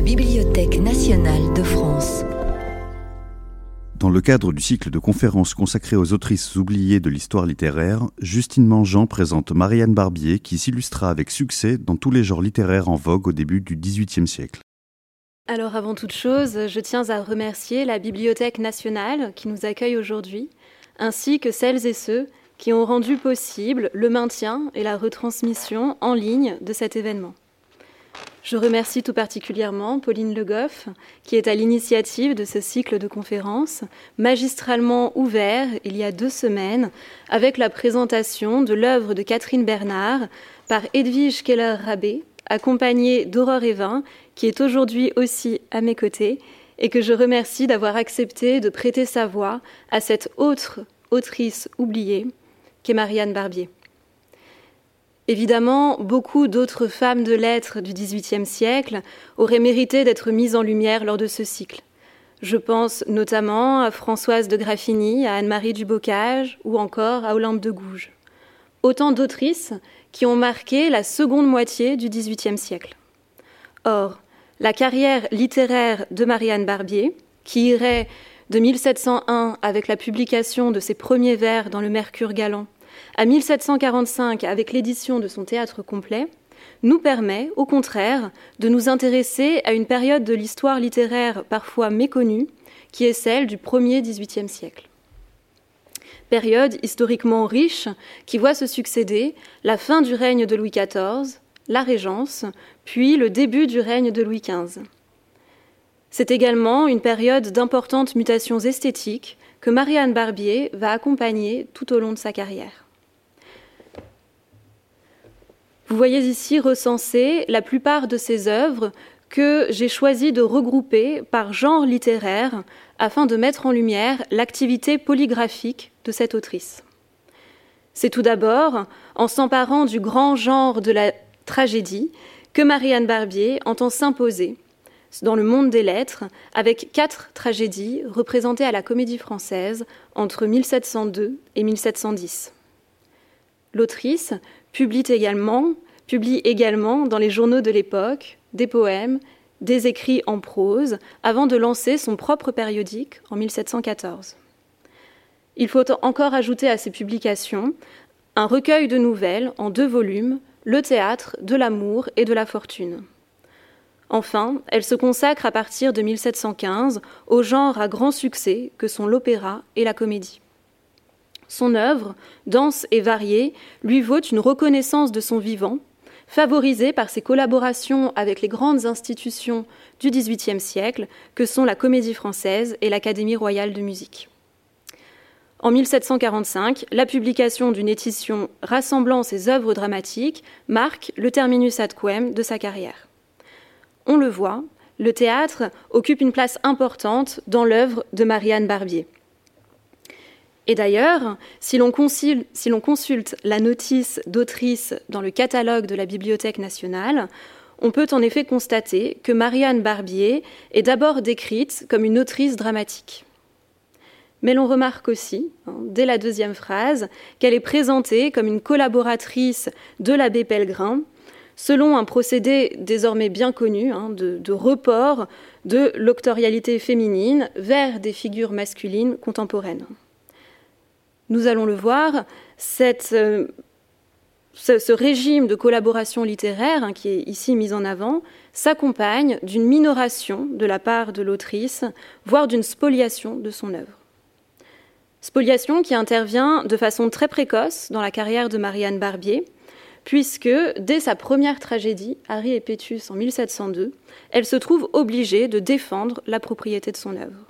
la Bibliothèque nationale de France. Dans le cadre du cycle de conférences consacré aux autrices oubliées de l'histoire littéraire, Justine Mangeant présente Marianne Barbier qui s'illustra avec succès dans tous les genres littéraires en vogue au début du XVIIIe siècle. Alors avant toute chose, je tiens à remercier la Bibliothèque nationale qui nous accueille aujourd'hui, ainsi que celles et ceux qui ont rendu possible le maintien et la retransmission en ligne de cet événement. Je remercie tout particulièrement Pauline Le Goff, qui est à l'initiative de ce cycle de conférences, magistralement ouvert il y a deux semaines, avec la présentation de l'œuvre de Catherine Bernard par Edwige Keller-Rabé, accompagnée d'Aurore Evin, qui est aujourd'hui aussi à mes côtés, et que je remercie d'avoir accepté de prêter sa voix à cette autre autrice oubliée, qu'est Marianne Barbier. Évidemment, beaucoup d'autres femmes de lettres du XVIIIe siècle auraient mérité d'être mises en lumière lors de ce cycle. Je pense notamment à Françoise de Graffigny, à Anne-Marie Dubocage ou encore à Olympe de Gouges. Autant d'autrices qui ont marqué la seconde moitié du XVIIIe siècle. Or, la carrière littéraire de Marianne Barbier, qui irait de 1701 avec la publication de ses premiers vers dans le Mercure galant à 1745 avec l'édition de son théâtre complet, nous permet, au contraire, de nous intéresser à une période de l'histoire littéraire parfois méconnue, qui est celle du premier XVIIIe siècle. Période historiquement riche qui voit se succéder la fin du règne de Louis XIV, la Régence, puis le début du règne de Louis XV. C'est également une période d'importantes mutations esthétiques que Marianne Barbier va accompagner tout au long de sa carrière. Vous voyez ici recensées la plupart de ces œuvres que j'ai choisi de regrouper par genre littéraire afin de mettre en lumière l'activité polygraphique de cette autrice. C'est tout d'abord en s'emparant du grand genre de la tragédie que Marianne Barbier entend s'imposer dans le monde des lettres avec quatre tragédies représentées à la Comédie française entre 1702 et 1710. L'autrice publie également, dans les journaux de l'époque des poèmes, des écrits en prose, avant de lancer son propre périodique en 1714. Il faut encore ajouter à ces publications un recueil de nouvelles en deux volumes, Le théâtre de l'amour et de la fortune. Enfin, elle se consacre à partir de 1715 au genre à grand succès que sont l'opéra et la comédie. Son œuvre, dense et variée, lui vaut une reconnaissance de son vivant, favorisée par ses collaborations avec les grandes institutions du XVIIIe siècle, que sont la Comédie française et l'Académie royale de musique. En 1745, la publication d'une édition rassemblant ses œuvres dramatiques marque le terminus ad quem de sa carrière. On le voit, le théâtre occupe une place importante dans l'œuvre de Marianne Barbier. Et d'ailleurs, si l'on consulte, la notice d'autrice dans le catalogue de la Bibliothèque nationale, on peut en effet constater que Marianne Barbier est d'abord décrite comme une autrice dramatique. Mais l'on remarque aussi, hein, dès la deuxième phrase, qu'elle est présentée comme une collaboratrice de l'abbé Pellegrin, selon un procédé désormais bien connu hein, de, de, report de l'octorialité féminine vers des figures masculines contemporaines nous allons le voir, euh, ce, régime de collaboration littéraire hein, qui est ici mis en avant s'accompagne d'une minoration de la part de l'autrice, voire d'une spoliation de son œuvre. Spoliation qui intervient de façon très précoce dans la carrière de Marianne Barbier, puisque dès sa première tragédie, Harry et Pétus en 1702, elle se trouve obligée de défendre la propriété de son œuvre.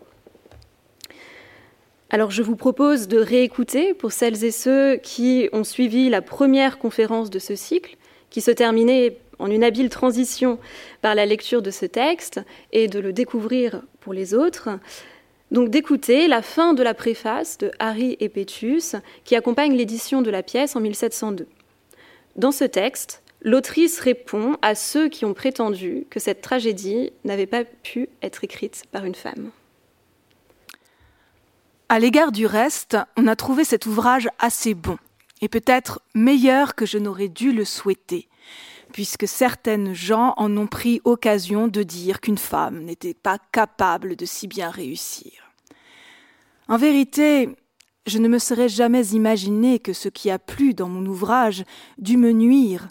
Alors je vous propose de réécouter pour celles et ceux qui ont suivi la première conférence de ce cycle, qui se terminait en une habile transition par la lecture de ce texte et de le découvrir pour les autres. Donc d'écouter la fin de la préface de Harry et Pétus qui accompagne l'édition de la pièce en 1702. Dans ce texte, l'autrice répond à ceux qui ont prétendu que cette tragédie n'avait pas pu être écrite par une femme. À l'égard du reste, on a trouvé cet ouvrage assez bon, et peut-être meilleur que je n'aurais dû le souhaiter. puisque certaines gens en ont pris occasion de dire qu'une femme n'était pas capable de si bien réussir. En vérité, je ne me serais jamais imaginé que ce qui a plu dans mon ouvrage dût me nuire,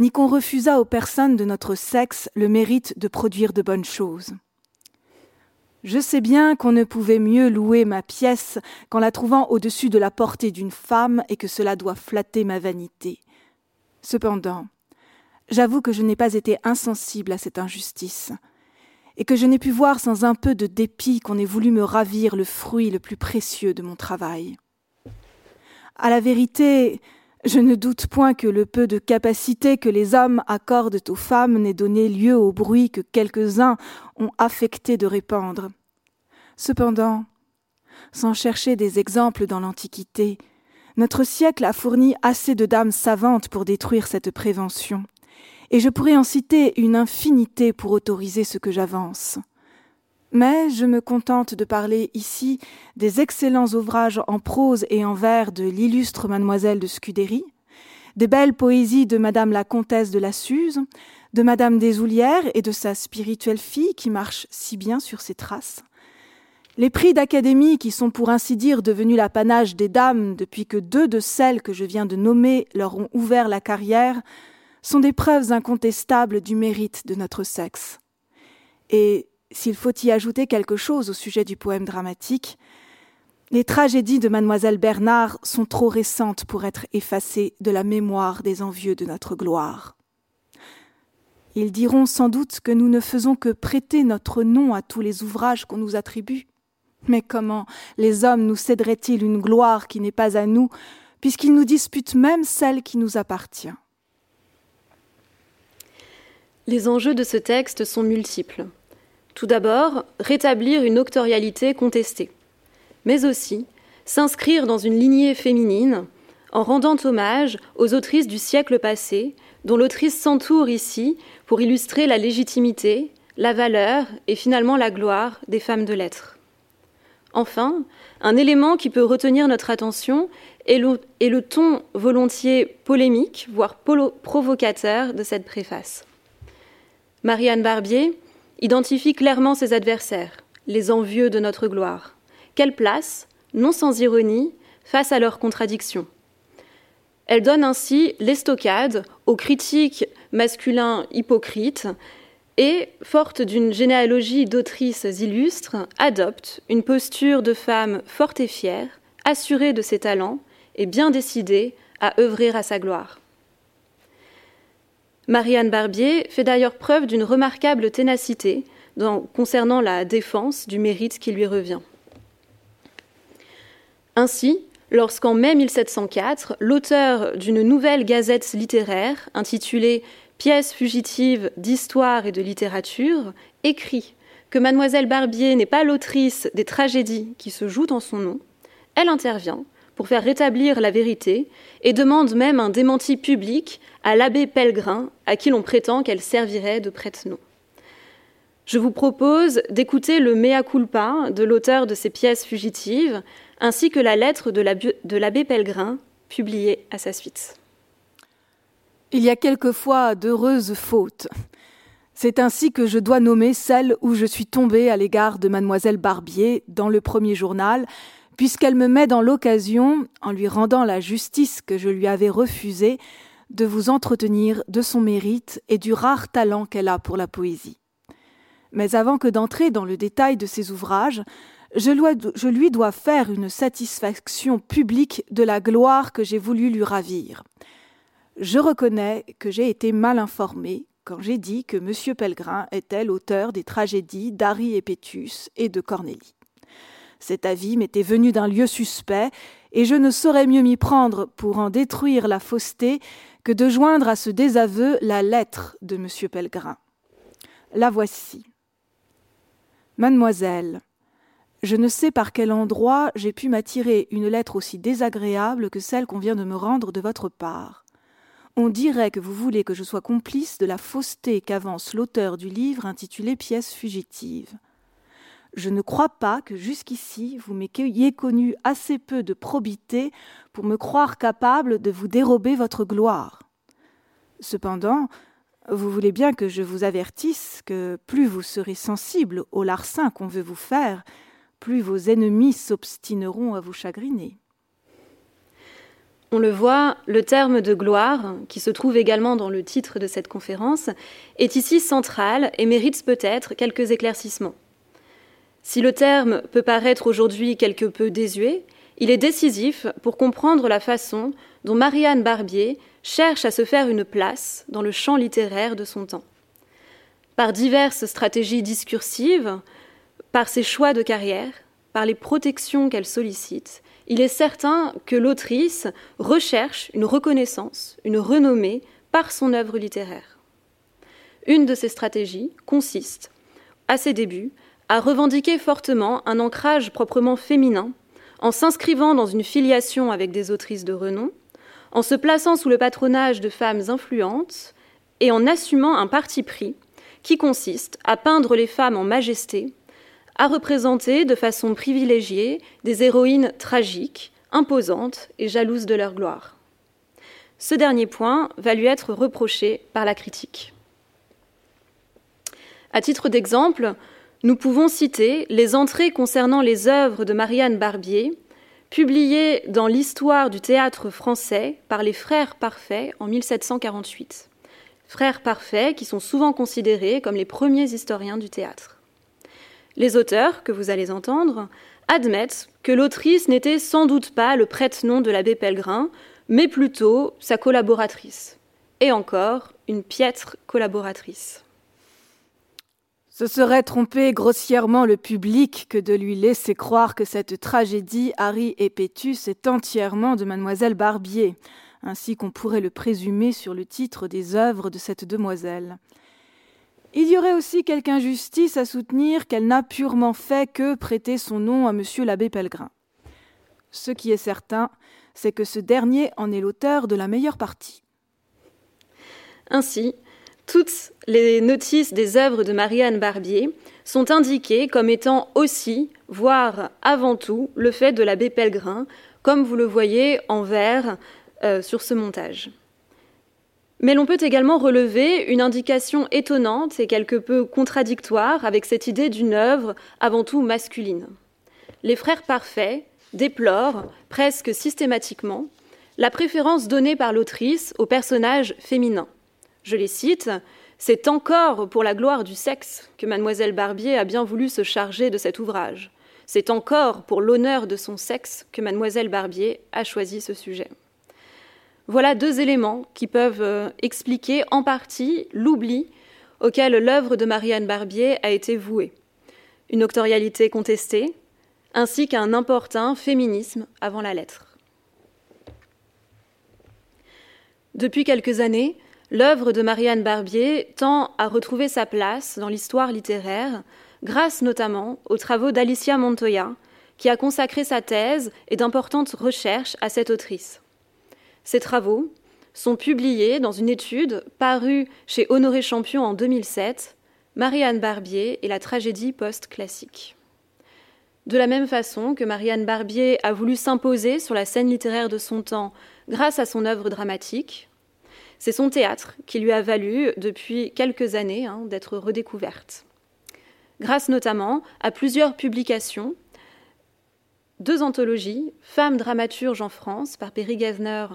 ni qu'on refusât aux personnes de notre sexe le mérite de produire de bonnes choses. Je sais bien qu'on ne pouvait mieux louer ma pièce qu'en la trouvant au-dessus de la portée d'une femme et que cela doit flatter ma vanité. Cependant, j'avoue que je n'ai pas été insensible à cette injustice, et que je n'ai pu voir sans un peu de dépit qu'on ait voulu me ravir le fruit le plus précieux de mon travail. À la vérité, je ne doute point que le peu de capacité que les hommes accordent aux femmes n'ait donné lieu au bruit que quelques-uns ont affecté de répandre. Cependant, sans chercher des exemples dans l'Antiquité, notre siècle a fourni assez de dames savantes pour détruire cette prévention et je pourrais en citer une infinité pour autoriser ce que j'avance. Mais je me contente de parler ici des excellents ouvrages en prose et en vers de l'illustre mademoiselle de Scudéry, des belles poésies de madame la comtesse de la Suze, de madame des Oulières et de sa spirituelle fille qui marche si bien sur ses traces, les prix d'académie qui sont pour ainsi dire devenus l'apanage des dames depuis que deux de celles que je viens de nommer leur ont ouvert la carrière sont des preuves incontestables du mérite de notre sexe. Et s'il faut y ajouter quelque chose au sujet du poème dramatique, les tragédies de mademoiselle Bernard sont trop récentes pour être effacées de la mémoire des envieux de notre gloire. Ils diront sans doute que nous ne faisons que prêter notre nom à tous les ouvrages qu'on nous attribue. Mais comment les hommes nous céderaient-ils une gloire qui n'est pas à nous, puisqu'ils nous disputent même celle qui nous appartient? Les enjeux de ce texte sont multiples. Tout d'abord, rétablir une octorialité contestée, mais aussi s'inscrire dans une lignée féminine en rendant hommage aux autrices du siècle passé, dont l'autrice s'entoure ici pour illustrer la légitimité, la valeur et finalement la gloire des femmes de lettres. Enfin, un élément qui peut retenir notre attention est le, ton volontiers polémique, voire provocateur de cette préface. Marianne Barbier identifie clairement ses adversaires, les envieux de notre gloire. Quelle place, non sans ironie, face à leurs contradictions. Elle donne ainsi l'estocade aux critiques masculins hypocrites et, forte d'une généalogie d'autrices illustres, adopte une posture de femme forte et fière, assurée de ses talents et bien décidée à œuvrer à sa gloire. Marianne Barbier fait d'ailleurs preuve d'une remarquable ténacité concernant la défense du mérite qui lui revient. Ainsi, lorsqu'en mai 1704, l'auteur d'une nouvelle gazette littéraire intitulée Pièces fugitives d'histoire et de littérature écrit que mademoiselle Barbier n'est pas l'autrice des tragédies qui se jouent en son nom, elle intervient pour faire rétablir la vérité et demande même un démenti public à l'abbé Pellegrin, à qui l'on prétend qu'elle servirait de prête-nom. Je vous propose d'écouter le mea culpa de l'auteur de ces pièces fugitives, ainsi que la lettre de l'abbé Pellegrin, publiée à sa suite. Il y a quelquefois d'heureuses fautes. C'est ainsi que je dois nommer celle où je suis tombée à l'égard de mademoiselle Barbier dans le premier journal, puisqu'elle me met dans l'occasion, en lui rendant la justice que je lui avais refusée, de vous entretenir de son mérite et du rare talent qu'elle a pour la poésie. Mais avant que d'entrer dans le détail de ses ouvrages, je, lui dois faire une satisfaction publique de la gloire que j'ai voulu lui ravir. Je reconnais que j'ai été mal informé quand j'ai dit que M. Pellegrin était l'auteur des tragédies d'Harry et Pétus et de Cornélie. Cet avis m'était venu d'un lieu suspect, et je ne saurais mieux m'y prendre pour en détruire la fausseté que de joindre à ce désaveu la lettre de M. Pellegrin. La voici. Mademoiselle, je ne sais par quel endroit j'ai pu m'attirer une lettre aussi désagréable que celle qu'on vient de me rendre de votre part. On dirait que vous voulez que je sois complice de la fausseté qu'avance l'auteur du livre intitulé Pièces fugitives. Je ne crois pas que jusqu'ici vous m'ayez connu assez peu de probité pour me croire capable de vous dérober votre gloire. Cependant, vous voulez bien que je vous avertisse que plus vous serez sensible au larcin qu'on veut vous faire, plus vos ennemis s'obstineront à vous chagriner. On le voit, le terme de gloire, qui se trouve également dans le titre de cette conférence, est ici central et mérite peut-être quelques éclaircissements. Si le terme peut paraître aujourd'hui quelque peu désuet, il est décisif pour comprendre la façon dont Marianne Barbier cherche à se faire une place dans le champ littéraire de son temps. Par diverses stratégies discursives, par ses choix de carrière, par les protections qu'elle sollicite, il est certain que l'autrice recherche une reconnaissance, une renommée par son œuvre littéraire. Une de ces stratégies consiste, à ses débuts, à revendiquer fortement un ancrage proprement féminin en s'inscrivant dans une filiation avec des autrices de renom, en se plaçant sous le patronage de femmes influentes et en assumant un parti pris qui consiste à peindre les femmes en majesté, à représenter de façon privilégiée des héroïnes tragiques, imposantes et jalouses de leur gloire. Ce dernier point va lui être reproché par la critique. À titre d'exemple, nous pouvons citer les entrées concernant les œuvres de Marianne Barbier, publiées dans l'histoire du théâtre français par les Frères Parfaits en 1748. Frères Parfaits qui sont souvent considérés comme les premiers historiens du théâtre. Les auteurs, que vous allez entendre, admettent que l'autrice n'était sans doute pas le prête-nom de l'abbé Pellegrin, mais plutôt sa collaboratrice. Et encore, une piètre collaboratrice. Ce serait tromper grossièrement le public que de lui laisser croire que cette tragédie, Harry et Pétus, est entièrement de mademoiselle Barbier, ainsi qu'on pourrait le présumer sur le titre des œuvres de cette demoiselle. Il y aurait aussi quelque injustice à soutenir qu'elle n'a purement fait que prêter son nom à monsieur l'abbé Pellegrin. Ce qui est certain, c'est que ce dernier en est l'auteur de la meilleure partie. Ainsi, toutes les notices des œuvres de Marianne Barbier sont indiquées comme étant aussi, voire avant tout, le fait de l'abbé Pellegrin, comme vous le voyez en vert euh, sur ce montage. Mais l'on peut également relever une indication étonnante et quelque peu contradictoire avec cette idée d'une œuvre avant tout masculine. Les frères parfaits déplorent, presque systématiquement, la préférence donnée par l'autrice aux personnages féminins je les cite, c'est encore pour la gloire du sexe que mademoiselle Barbier a bien voulu se charger de cet ouvrage. C'est encore pour l'honneur de son sexe que mademoiselle Barbier a choisi ce sujet. Voilà deux éléments qui peuvent euh, expliquer en partie l'oubli auquel l'œuvre de Marianne Barbier a été vouée. Une octorialité contestée, ainsi qu'un importun féminisme avant la lettre. Depuis quelques années, L'œuvre de Marianne Barbier tend à retrouver sa place dans l'histoire littéraire, grâce notamment aux travaux d'Alicia Montoya, qui a consacré sa thèse et d'importantes recherches à cette autrice. Ces travaux sont publiés dans une étude parue chez Honoré Champion en 2007, Marianne Barbier et la tragédie post-classique. De la même façon que Marianne Barbier a voulu s'imposer sur la scène littéraire de son temps grâce à son œuvre dramatique, c'est son théâtre qui lui a valu, depuis quelques années, hein, d'être redécouverte. Grâce notamment à plusieurs publications, deux anthologies, Femmes dramaturges en France par Perry Gazner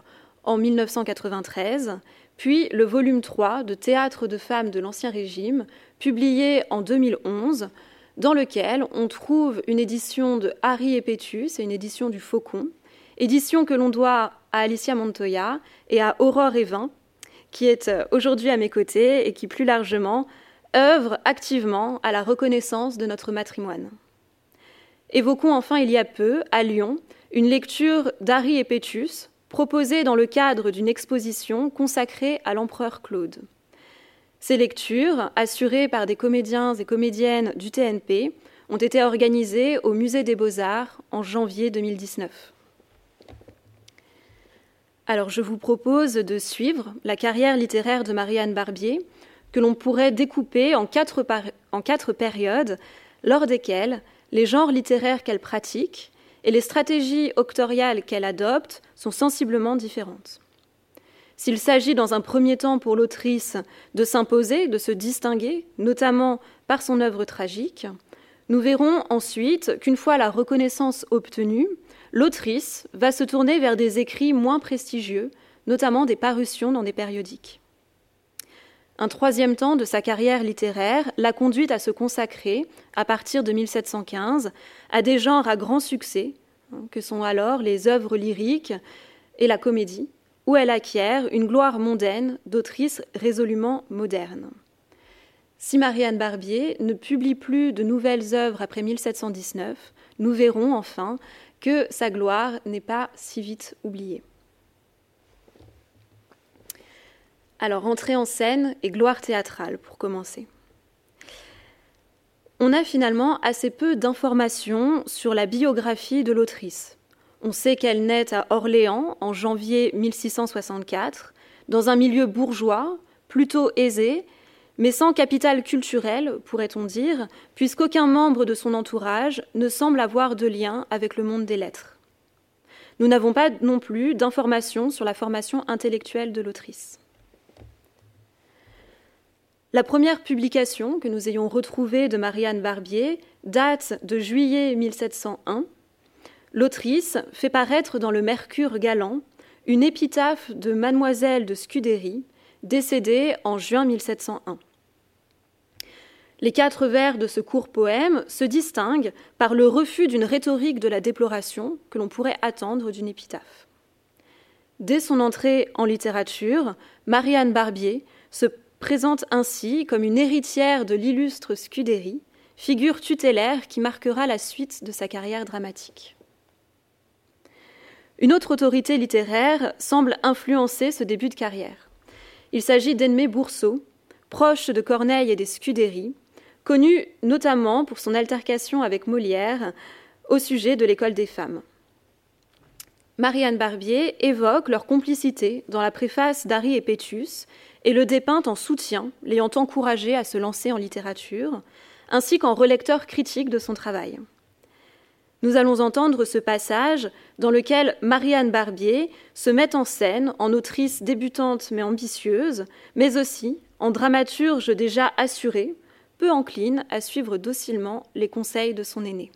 en 1993, puis le volume 3 de Théâtre de femmes de l'Ancien Régime, publié en 2011, dans lequel on trouve une édition de Harry et Pétus et une édition du Faucon, édition que l'on doit à Alicia Montoya et à Aurore Evin, qui est euh, aujourd'hui à mes côtés et qui, plus largement, œuvre activement à la reconnaissance de notre matrimoine. Évoquons enfin il y a peu, à Lyon, une lecture d'Harry et Pétus, proposée dans le cadre d'une exposition consacrée à l'empereur Claude. Ces lectures, assurées par des comédiens et comédiennes du TNP, ont été organisées au Musée des Beaux-Arts en janvier 2019. Alors je vous propose de suivre la carrière littéraire de Marianne Barbier, que l'on pourrait découper en quatre, en quatre périodes, lors desquelles les genres littéraires qu'elle pratique et les stratégies octoriales qu'elle adopte sont sensiblement différentes. S'il s'agit dans un premier temps pour l'autrice de s'imposer, de se distinguer, notamment par son œuvre tragique, nous verrons ensuite qu'une fois la reconnaissance obtenue, l'autrice va se tourner vers des écrits moins prestigieux, notamment des parutions dans des périodiques. Un troisième temps de sa carrière littéraire l'a conduite à se consacrer, à partir de 1715, à des genres à grand succès, hein, que sont alors les œuvres lyriques et la comédie, où elle acquiert une gloire mondaine d'autrice résolument moderne. Si Marianne Barbier ne publie plus de nouvelles œuvres après 1719, nous verrons enfin que sa gloire n'est pas si vite oubliée. Alors, entrée en scène et gloire théâtrale pour commencer. On a finalement assez peu d'informations sur la biographie de l'autrice. On sait qu'elle naît à Orléans en janvier 1664, dans un milieu bourgeois, plutôt aisé, mais sans capital culturel, pourrait-on dire, puisqu'aucun membre de son entourage ne semble avoir de lien avec le monde des lettres. Nous n'avons pas non plus d'informations sur la formation intellectuelle de l'autrice. La première publication que nous ayons retrouvée de Marianne Barbier date de juillet 1701. L'autrice fait paraître dans le Mercure galant une épitaphe de Mademoiselle de Scudéry, décédée en juin 1701. Les quatre vers de ce court poème se distinguent par le refus d'une rhétorique de la déploration que l'on pourrait attendre d'une épitaphe. Dès son entrée en littérature, Marianne Barbier se présente ainsi comme une héritière de l'illustre Scudéry, figure tutélaire qui marquera la suite de sa carrière dramatique. Une autre autorité littéraire semble influencer ce début de carrière. Il s'agit d'Edmé Bourseau, proche de Corneille et des Scudéry, connu notamment pour son altercation avec Molière au sujet de l'école des femmes. Marianne Barbier évoque leur complicité dans la préface d'Harry et Pétus et le dépeint en soutien, l'ayant encouragé à se lancer en littérature, ainsi qu'en relecteur critique de son travail. Nous allons entendre ce passage dans lequel Marianne Barbier se met en scène en autrice débutante mais ambitieuse, mais aussi en dramaturge déjà assurée, peu encline à suivre docilement les conseils de son aîné.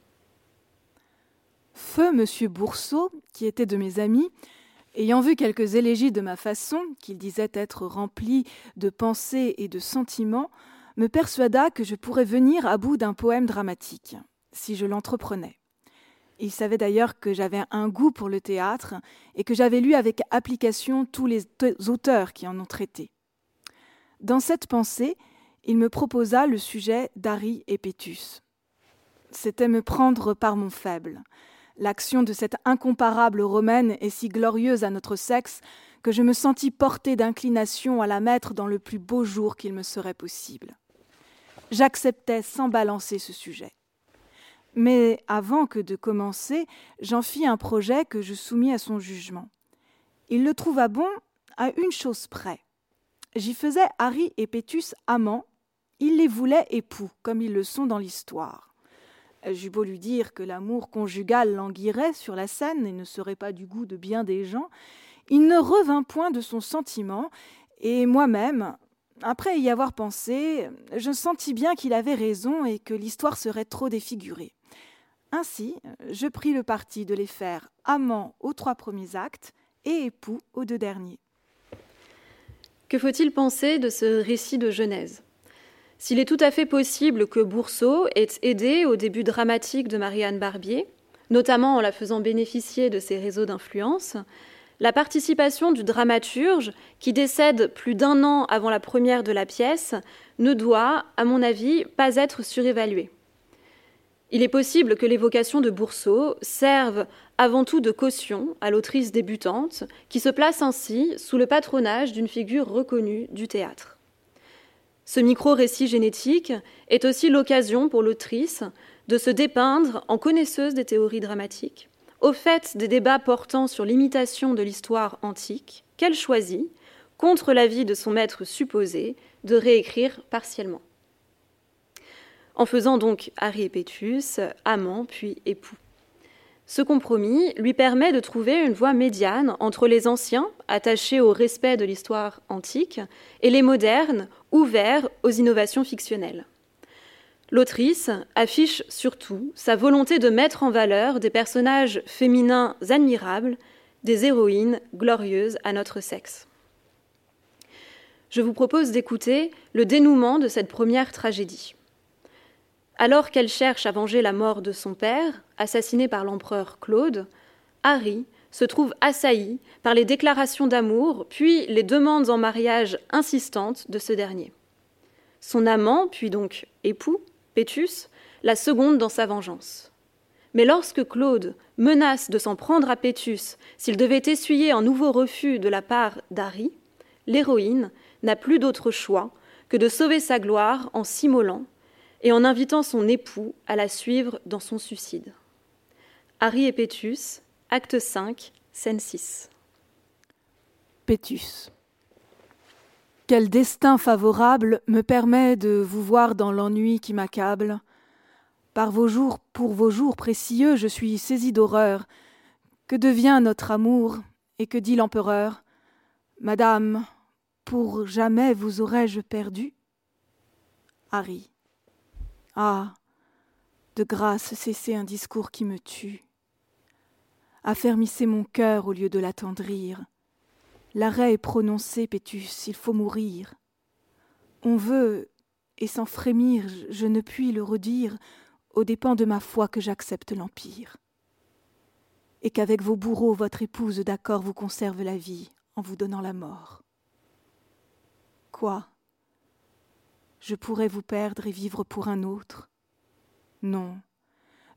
Feu Monsieur Bourseau, qui était de mes amis, ayant vu quelques élégies de ma façon, qu'il disait être remplis de pensées et de sentiments, me persuada que je pourrais venir à bout d'un poème dramatique, si je l'entreprenais. Il savait d'ailleurs que j'avais un goût pour le théâtre et que j'avais lu avec application tous les auteurs qui en ont traité. Dans cette pensée, il me proposa le sujet d'Harry et Pétus. C'était me prendre par mon faible. L'action de cette incomparable romaine est si glorieuse à notre sexe que je me sentis portée d'inclination à la mettre dans le plus beau jour qu'il me serait possible. J'acceptais sans balancer ce sujet. Mais avant que de commencer, j'en fis un projet que je soumis à son jugement. Il le trouva bon à une chose près. J'y faisais Harry et Pétus amants, il les voulait époux, comme ils le sont dans l'histoire. J'eus beau lui dire que l'amour conjugal languirait sur la scène et ne serait pas du goût de bien des gens, il ne revint point de son sentiment, et moi-même, après y avoir pensé, je sentis bien qu'il avait raison et que l'histoire serait trop défigurée. Ainsi, je pris le parti de les faire amants aux trois premiers actes et époux aux deux derniers. Que faut-il penser de ce récit de Genèse? S'il est tout à fait possible que Bourseau ait aidé au début dramatique de Marianne Barbier, notamment en la faisant bénéficier de ses réseaux d'influence, la participation du dramaturge, qui décède plus d'un an avant la première de la pièce, ne doit, à mon avis, pas être surévaluée. Il est possible que l'évocation de Bourseau serve avant tout de caution à l'autrice débutante, qui se place ainsi sous le patronage d'une figure reconnue du théâtre. Ce micro-récit génétique est aussi l'occasion pour l'autrice de se dépeindre en connaisseuse des théories dramatiques, au fait des débats portant sur l'imitation de l'histoire antique, qu'elle choisit, contre l'avis de son maître supposé, de réécrire partiellement en faisant donc Harry et Pétus amants puis époux. Ce compromis lui permet de trouver une voie médiane entre les anciens, attachés au respect de l'histoire antique, et les modernes, ouverts aux innovations fictionnelles. L'autrice affiche surtout sa volonté de mettre en valeur des personnages féminins admirables, des héroïnes glorieuses à notre sexe. Je vous propose d'écouter le dénouement de cette première tragédie. Alors qu'elle cherche à venger la mort de son père, assassiné par l'empereur Claude, Harry se trouve assailli par les déclarations d'amour, puis les demandes en mariage insistantes de ce dernier. Son amant, puis donc époux, Pétus, la seconde dans sa vengeance. Mais lorsque Claude menace de s'en prendre à Pétus s'il devait essuyer un nouveau refus de la part d'Harry, l'héroïne n'a plus d'autre choix que de sauver sa gloire en s'immolant et en invitant son époux à la suivre dans son suicide. Harry et Pétus, acte 5, scène 6. Pétus. Quel destin favorable me permet de vous voir dans l'ennui qui m'accable. Par vos jours, pour vos jours précieux, je suis saisi d'horreur. Que devient notre amour et que dit l'empereur? Madame, pour jamais vous aurais-je perdu? Harry. Ah De grâce, cessez un discours qui me tue. Affermissez mon cœur au lieu de l'attendrir. L'arrêt est prononcé, Pétus, il faut mourir. On veut, et sans frémir, je ne puis le redire, aux dépens de ma foi que j'accepte l'Empire. Et qu'avec vos bourreaux, votre épouse d'accord vous conserve la vie en vous donnant la mort. Quoi? Je pourrais vous perdre et vivre pour un autre? Non,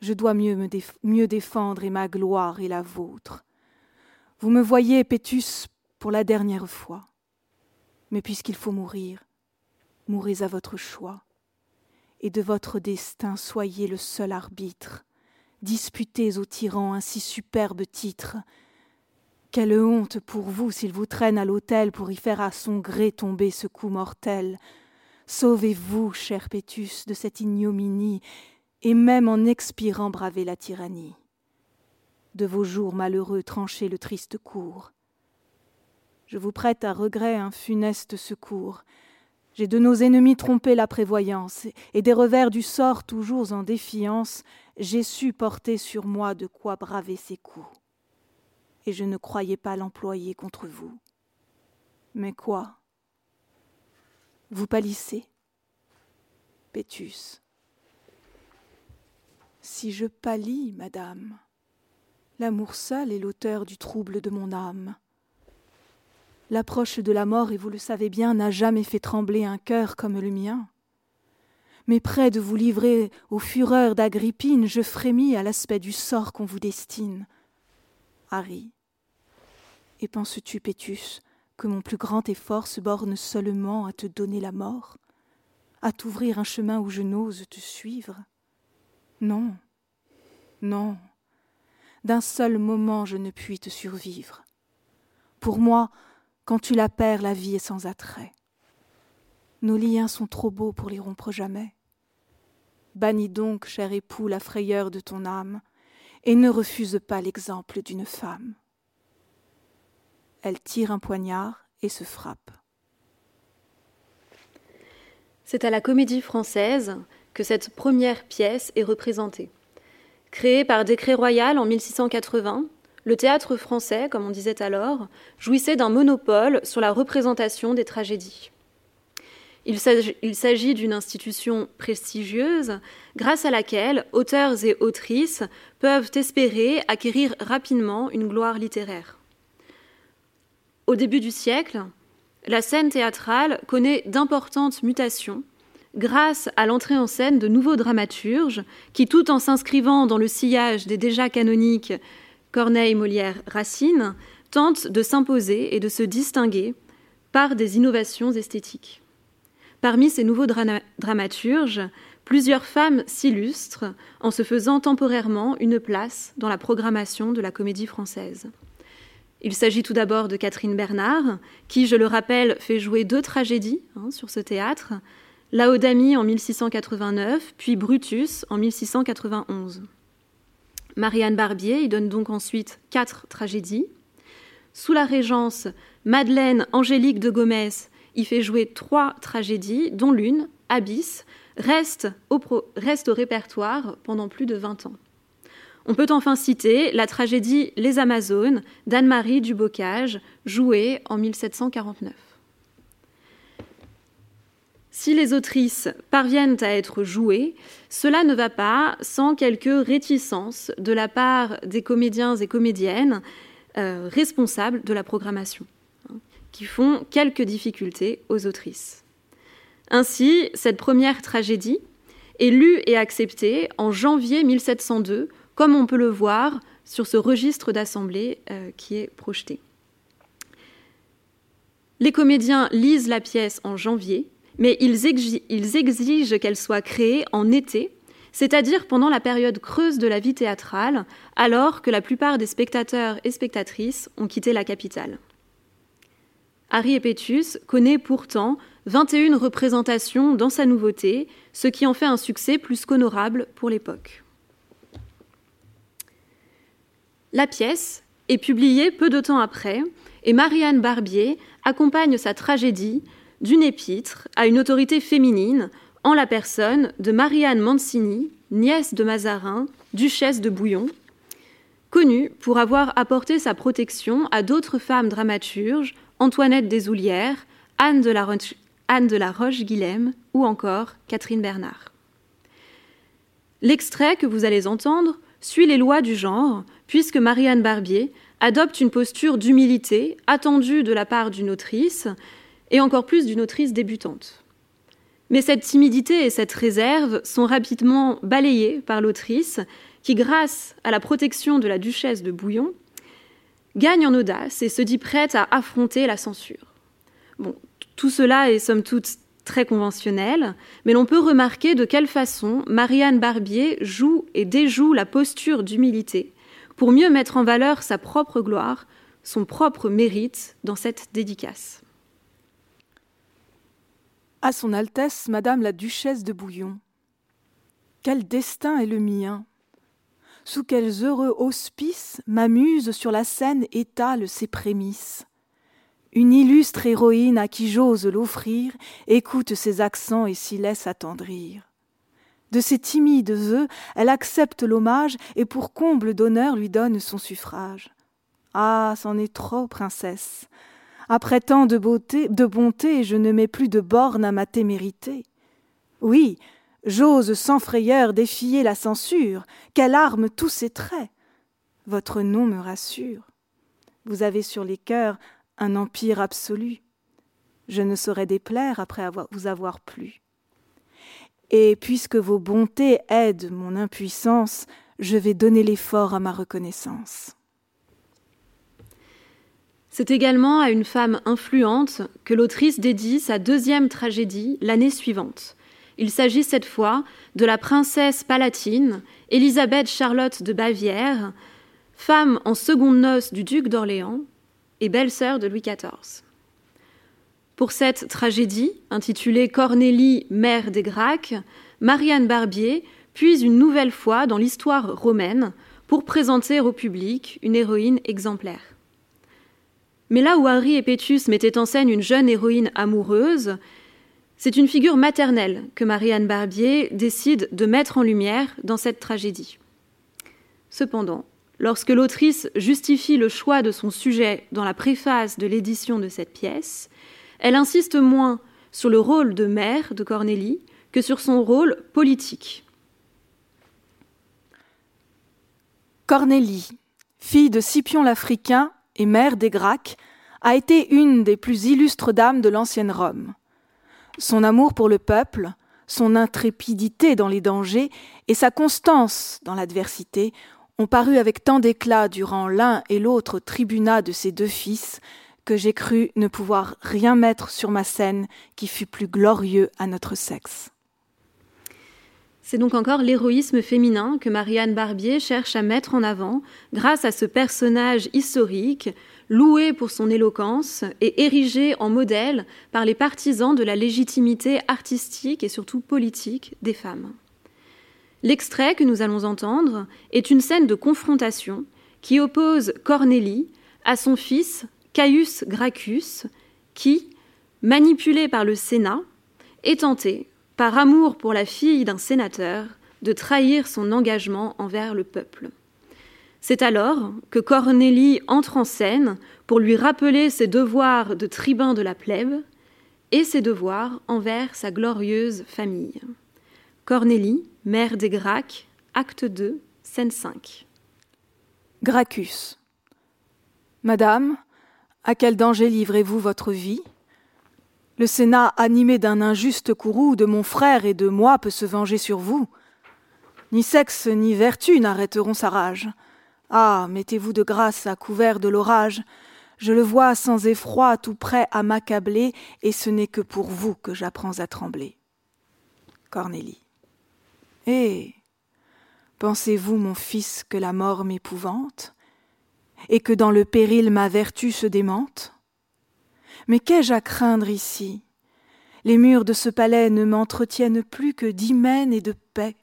je dois mieux mieux défendre et ma gloire est la vôtre. Vous me voyez, Pétus, pour la dernière fois. Mais puisqu'il faut mourir, mourez à votre choix, et de votre destin soyez le seul arbitre. Disputez au tyran un si superbe titre. Quelle honte pour vous s'il vous traîne à l'autel pour y faire à son gré tomber ce coup mortel, Sauvez-vous, cher Pétus, de cette ignominie, et même en expirant bravez la tyrannie. De vos jours malheureux tranchez le triste cours. Je vous prête à regret un funeste secours. J'ai de nos ennemis trompé la prévoyance, et des revers du sort toujours en défiance, j'ai su porter sur moi de quoi braver ces coups. Et je ne croyais pas l'employer contre vous. Mais quoi? Vous pâlissez? Pétus. Si je pâlis, madame, l'amour seul est l'auteur du trouble de mon âme. L'approche de la mort, et vous le savez bien, n'a jamais fait trembler un cœur comme le mien. Mais près de vous livrer aux fureurs d'Agrippine, je frémis à l'aspect du sort qu'on vous destine. Harry. Et penses-tu, Pétus, que mon plus grand effort se borne seulement à te donner la mort, à t'ouvrir un chemin où je n'ose te suivre? Non, non, d'un seul moment je ne puis te survivre. Pour moi, quand tu la perds, la vie est sans attrait. Nos liens sont trop beaux pour les rompre jamais. Bannis donc, cher époux, la frayeur de ton âme, et ne refuse pas l'exemple d'une femme. Elle tire un poignard et se frappe. C'est à la Comédie française que cette première pièce est représentée. Créée par décret royal en 1680, le théâtre français, comme on disait alors, jouissait d'un monopole sur la représentation des tragédies. Il s'agit d'une institution prestigieuse grâce à laquelle auteurs et autrices peuvent espérer acquérir rapidement une gloire littéraire. Au début du siècle, la scène théâtrale connaît d'importantes mutations grâce à l'entrée en scène de nouveaux dramaturges qui, tout en s'inscrivant dans le sillage des déjà canoniques Corneille, Molière, Racine, tentent de s'imposer et de se distinguer par des innovations esthétiques. Parmi ces nouveaux dramaturges, plusieurs femmes s'illustrent en se faisant temporairement une place dans la programmation de la comédie française. Il s'agit tout d'abord de Catherine Bernard, qui, je le rappelle, fait jouer deux tragédies hein, sur ce théâtre, Laodamie en 1689, puis Brutus en 1691. Marianne Barbier y donne donc ensuite quatre tragédies. Sous la régence, Madeleine Angélique de Gomez y fait jouer trois tragédies, dont l'une, Abyss, reste au, reste au répertoire pendant plus de 20 ans. On peut enfin citer la tragédie Les Amazones d'Anne-Marie Dubocage, jouée en 1749. Si les autrices parviennent à être jouées, cela ne va pas sans quelques réticences de la part des comédiens et comédiennes euh, responsables de la programmation, hein, qui font quelques difficultés aux autrices. Ainsi, cette première tragédie est lue et acceptée en janvier 1702, comme on peut le voir sur ce registre d'assemblée euh, qui est projeté. Les comédiens lisent la pièce en janvier, mais ils exigent qu'elle soit créée en été c'est-à-dire pendant la période creuse de la vie théâtrale, alors que la plupart des spectateurs et spectatrices ont quitté la capitale. Harry Epétus connaît pourtant 21 représentations dans sa nouveauté, ce qui en fait un succès plus qu'honorable pour l'époque. La pièce est publiée peu de temps après, et Marianne Barbier accompagne sa tragédie d'une épître à une autorité féminine en la personne de Marianne Mancini, nièce de Mazarin, duchesse de Bouillon, connue pour avoir apporté sa protection à d'autres femmes dramaturges, Antoinette des Oulières, Anne de la, Roche-Guilhem ou encore Catherine Bernard. L'extrait que vous allez entendre suit les lois du genre, puisque Marianne Barbier adopte une posture d'humilité attendue de la part d'une autrice, et encore plus d'une autrice débutante. Mais cette timidité et cette réserve sont rapidement balayées par l'autrice, qui, grâce à la protection de la duchesse de Bouillon, gagne en audace et se dit prête à affronter la censure. Tout cela est somme toute très conventionnel, mais l'on peut remarquer de quelle façon Marianne Barbier joue et déjoue la posture d'humilité pour mieux mettre en valeur sa propre gloire, son propre mérite dans cette dédicace. À son Altesse, Madame la Duchesse de Bouillon. Quel destin est le mien Sous quels heureux auspices ma muse sur la scène étale ses prémices Une illustre héroïne à qui j'ose l'offrir écoute ses accents et s'y laisse attendrir. De ses timides vœux, elle accepte l'hommage et pour comble d'honneur lui donne son suffrage. Ah, c'en est trop, princesse. Après tant de beauté, de bonté, je ne mets plus de bornes à ma témérité. Oui, j'ose sans frayeur défier la censure, qu'elle arme tous ses traits. Votre nom me rassure. Vous avez sur les cœurs un empire absolu. Je ne saurais déplaire après vous avoir plu. Et puisque vos bontés aident mon impuissance, je vais donner l'effort à ma reconnaissance. C'est également à une femme influente que l'autrice dédie sa deuxième tragédie l'année suivante. Il s'agit cette fois de la princesse palatine, Élisabeth Charlotte de Bavière, femme en seconde noce du duc d'Orléans et belle-sœur de Louis XIV. Pour cette tragédie, intitulée Cornélie, mère des Gracques, Marianne Barbier puise une nouvelle fois dans l'histoire romaine pour présenter au public une héroïne exemplaire. Mais là où Harry et Pétus mettaient en scène une jeune héroïne amoureuse, c'est une figure maternelle que Marianne Barbier décide de mettre en lumière dans cette tragédie. Cependant, lorsque l'autrice justifie le choix de son sujet dans la préface de l'édition de cette pièce, elle insiste moins sur le rôle de mère de Cornélie que sur son rôle politique. Cornélie, fille de Scipion l'Africain, et mère des Gracques, a été une des plus illustres dames de l'ancienne Rome. Son amour pour le peuple, son intrépidité dans les dangers et sa constance dans l'adversité ont paru avec tant d'éclat durant l'un et l'autre tribunat de ses deux fils que j'ai cru ne pouvoir rien mettre sur ma scène qui fût plus glorieux à notre sexe. C'est donc encore l'héroïsme féminin que Marianne Barbier cherche à mettre en avant grâce à ce personnage historique, loué pour son éloquence et érigé en modèle par les partisans de la légitimité artistique et surtout politique des femmes. L'extrait que nous allons entendre est une scène de confrontation qui oppose Cornélie à son fils Caius Gracchus, qui, manipulé par le Sénat, est tenté, par amour pour la fille d'un sénateur, de trahir son engagement envers le peuple. C'est alors que Cornélie entre en scène pour lui rappeler ses devoirs de tribun de la plèbe et ses devoirs envers sa glorieuse famille. Cornélie, mère des Gracques, acte 2, scène 5. Gracchus. Madame, à quel danger livrez-vous votre vie? Le Sénat, animé d'un injuste courroux de mon frère et de moi, peut se venger sur vous. Ni sexe ni vertu n'arrêteront sa rage. Ah, mettez-vous de grâce à couvert de l'orage. Je le vois sans effroi, tout prêt à m'accabler, et ce n'est que pour vous que j'apprends à trembler. Cornélie. Eh. Pensez-vous, mon fils, que la mort m'épouvante, et que dans le péril ma vertu se démente? Mais qu'ai-je à craindre ici? Les murs de ce palais ne m'entretiennent plus que d'hymen et de paix.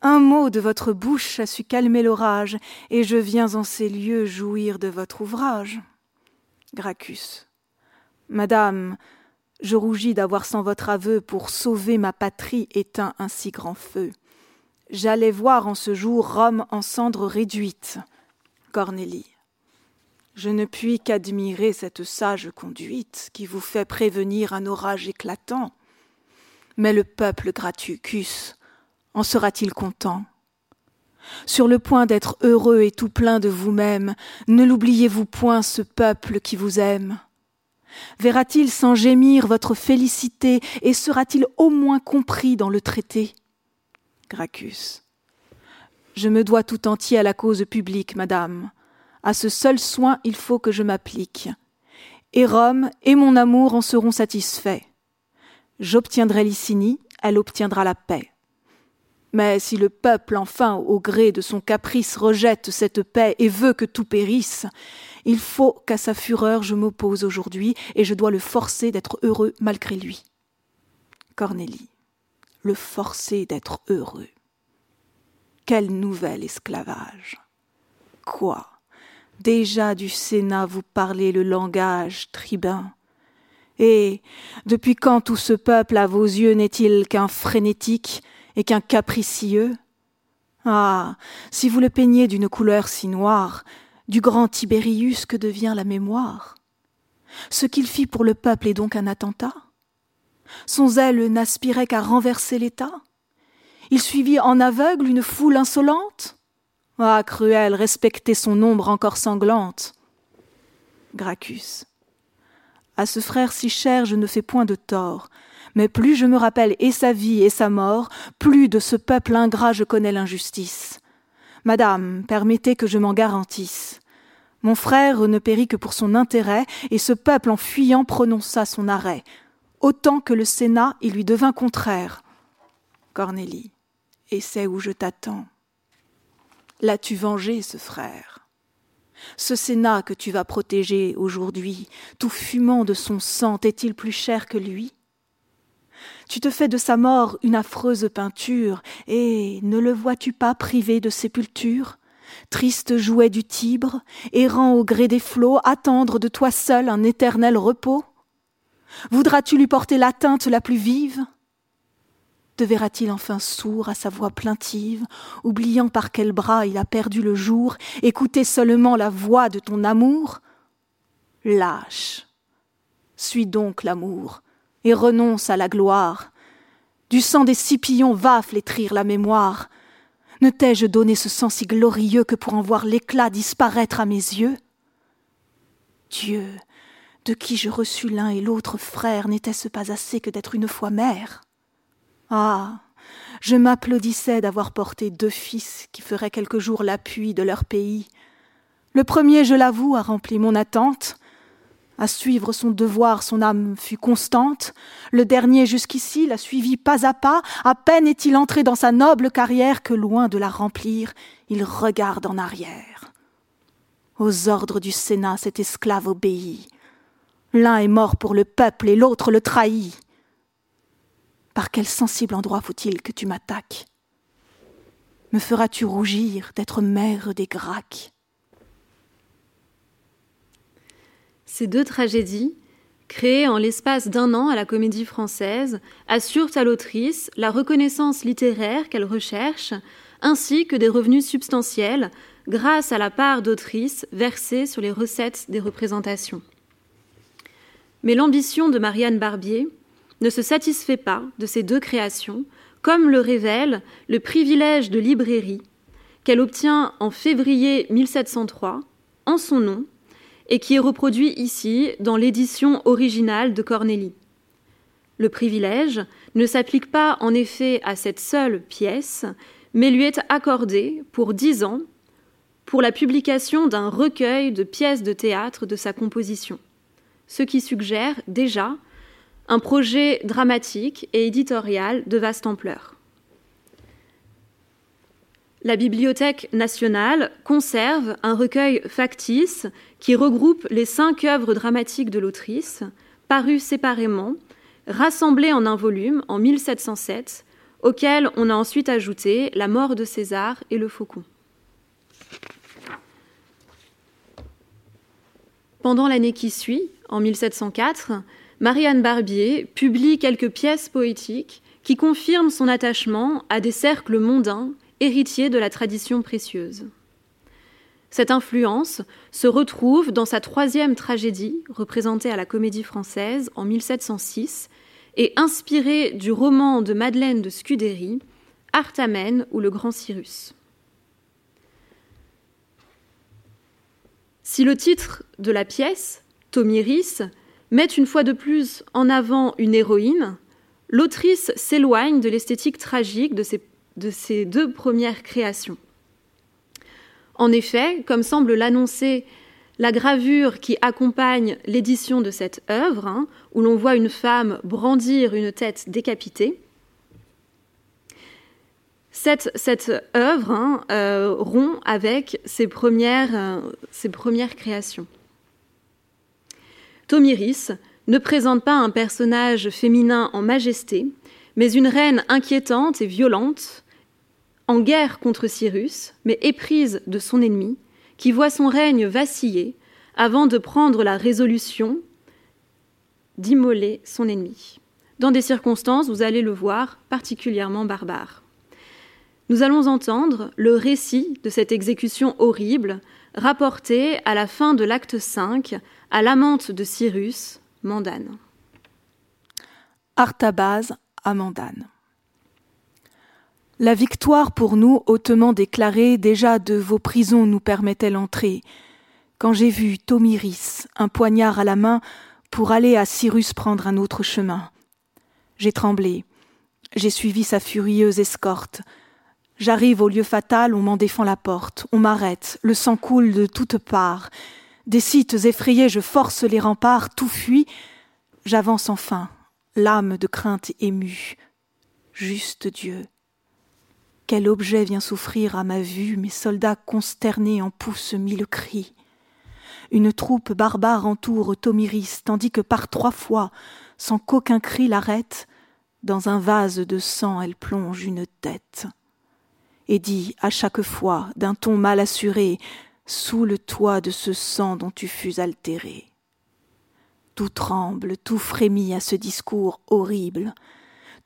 Un mot de votre bouche a su calmer l'orage, et je viens en ces lieux jouir de votre ouvrage. Gracchus. Madame, je rougis d'avoir sans votre aveu pour sauver ma patrie éteint un si grand feu. J'allais voir en ce jour Rome en cendres réduite. Cornélie. Je ne puis qu'admirer cette sage conduite qui vous fait prévenir un orage éclatant. Mais le peuple Gratucus en sera-t-il content? Sur le point d'être heureux et tout plein de vous-même, ne l'oubliez-vous point ce peuple qui vous aime? Verra-t-il sans gémir votre félicité et sera-t-il au moins compris dans le traité? Gracchus. Je me dois tout entier à la cause publique, madame. À ce seul soin il faut que je m'applique. Et Rome et mon amour en seront satisfaits. J'obtiendrai Licini, elle obtiendra la paix. Mais si le peuple, enfin, au gré de son caprice, rejette cette paix et veut que tout périsse, il faut qu'à sa fureur je m'oppose aujourd'hui, et je dois le forcer d'être heureux malgré lui. Cornélie, le forcer d'être heureux. Quel nouvel esclavage. Quoi? Déjà du Sénat vous parlez le langage tribun. Et depuis quand tout ce peuple à vos yeux n'est-il qu'un frénétique, et qu'un capricieux? Ah. Si vous le peignez d'une couleur si noire, du grand Tibérius que devient la mémoire? Ce qu'il fit pour le peuple est donc un attentat? Son zèle n'aspirait qu'à renverser l'État? Il suivit en aveugle une foule insolente? Ah, cruel, respectez son ombre encore sanglante. Gracchus. À ce frère si cher je ne fais point de tort, mais plus je me rappelle et sa vie et sa mort, plus de ce peuple ingrat je connais l'injustice. Madame, permettez que je m'en garantisse. Mon frère ne périt que pour son intérêt, et ce peuple en fuyant prononça son arrêt. Autant que le Sénat, il lui devint contraire. Cornélie, et c'est où je t'attends. L'as-tu vengé, ce frère? Ce Sénat que tu vas protéger aujourd'hui, tout fumant de son sang, est-il plus cher que lui? Tu te fais de sa mort une affreuse peinture, et ne le vois-tu pas privé de sépulture? Triste jouet du Tibre, errant au gré des flots, attendre de toi seul un éternel repos? Voudras-tu lui porter l'atteinte la plus vive? Te verra-t-il enfin sourd à sa voix plaintive, oubliant par quel bras il a perdu le jour, écouter seulement la voix de ton amour? Lâche Suis donc l'amour, et renonce à la gloire. Du sang des Scipillons va flétrir la mémoire. Ne t'ai-je donné ce sang si glorieux que pour en voir l'éclat disparaître à mes yeux? Dieu, de qui je reçus l'un et l'autre frère, n'était-ce pas assez que d'être une fois mère? Ah je m'applaudissais d'avoir porté deux fils qui feraient quelque jour l'appui de leur pays. Le premier, je l'avoue, a rempli mon attente, à suivre son devoir, son âme fut constante. Le dernier jusqu'ici l'a suivi pas à pas. À peine est-il entré dans sa noble carrière que, loin de la remplir, il regarde en arrière. Aux ordres du Sénat, cet esclave obéit. L'un est mort pour le peuple et l'autre le trahit. Par quel sensible endroit faut-il que tu m'attaques? Me feras-tu rougir d'être mère des Gracques? Ces deux tragédies, créées en l'espace d'un an à la Comédie Française, assurent à l'autrice la reconnaissance littéraire qu'elle recherche, ainsi que des revenus substantiels grâce à la part d'autrice versée sur les recettes des représentations. Mais l'ambition de Marianne Barbier ne se satisfait pas de ces deux créations, comme le révèle le privilège de librairie qu'elle obtient en février 1703 en son nom et qui est reproduit ici dans l'édition originale de Cornélie. Le privilège ne s'applique pas en effet à cette seule pièce, mais lui est accordé pour dix ans pour la publication d'un recueil de pièces de théâtre de sa composition, ce qui suggère déjà un projet dramatique et éditorial de vaste ampleur. La Bibliothèque nationale conserve un recueil factice qui regroupe les cinq œuvres dramatiques de l'autrice, parues séparément, rassemblées en un volume en 1707, auquel on a ensuite ajouté La mort de César et Le Faucon. Pendant l'année qui suit, en 1704, Marianne Barbier publie quelques pièces poétiques qui confirment son attachement à des cercles mondains héritiers de la tradition précieuse. Cette influence se retrouve dans sa troisième tragédie, représentée à la Comédie française en 1706, et inspirée du roman de Madeleine de Scudéry, Artamène ou le Grand Cyrus. Si le titre de la pièce, Tomiris, met une fois de plus en avant une héroïne, l'autrice s'éloigne de l'esthétique tragique de ses, deux premières créations. En effet, comme semble l'annoncer la gravure qui accompagne l'édition de cette œuvre, hein, où l'on voit une femme brandir une tête décapitée, cette, œuvre hein, euh, rompt avec ses premières, euh, ses premières créations. Tomiris ne présente pas un personnage féminin en majesté, mais une reine inquiétante et violente, en guerre contre Cyrus, mais éprise de son ennemi, qui voit son règne vaciller avant de prendre la résolution d'immoler son ennemi, dans des circonstances, vous allez le voir, particulièrement barbares. Nous allons entendre le récit de cette exécution horrible rapporté à la fin de l'acte 5 à l'amante de Cyrus, Mandane. Artabase à Mandane. La victoire pour nous, hautement déclarée, déjà de vos prisons nous permettait l'entrée. Quand j'ai vu Tomiris, un poignard à la main, pour aller à Cyrus prendre un autre chemin. J'ai tremblé. J'ai suivi sa furieuse escorte. J'arrive au lieu fatal, on m'en défend la porte, on m'arrête, le sang coule de toutes parts. Des sites effrayés, je force les remparts, tout fuit. J'avance enfin, l'âme de crainte émue. Juste Dieu. Quel objet vient souffrir à ma vue, mes soldats consternés en poussent mille cris. Une troupe barbare entoure Tomiris, tandis que par trois fois, sans qu'aucun cri l'arrête, dans un vase de sang elle plonge une tête et dit à chaque fois d'un ton mal assuré Sous le toit de ce sang dont tu fus altéré. Tout tremble, tout frémit à ce discours horrible.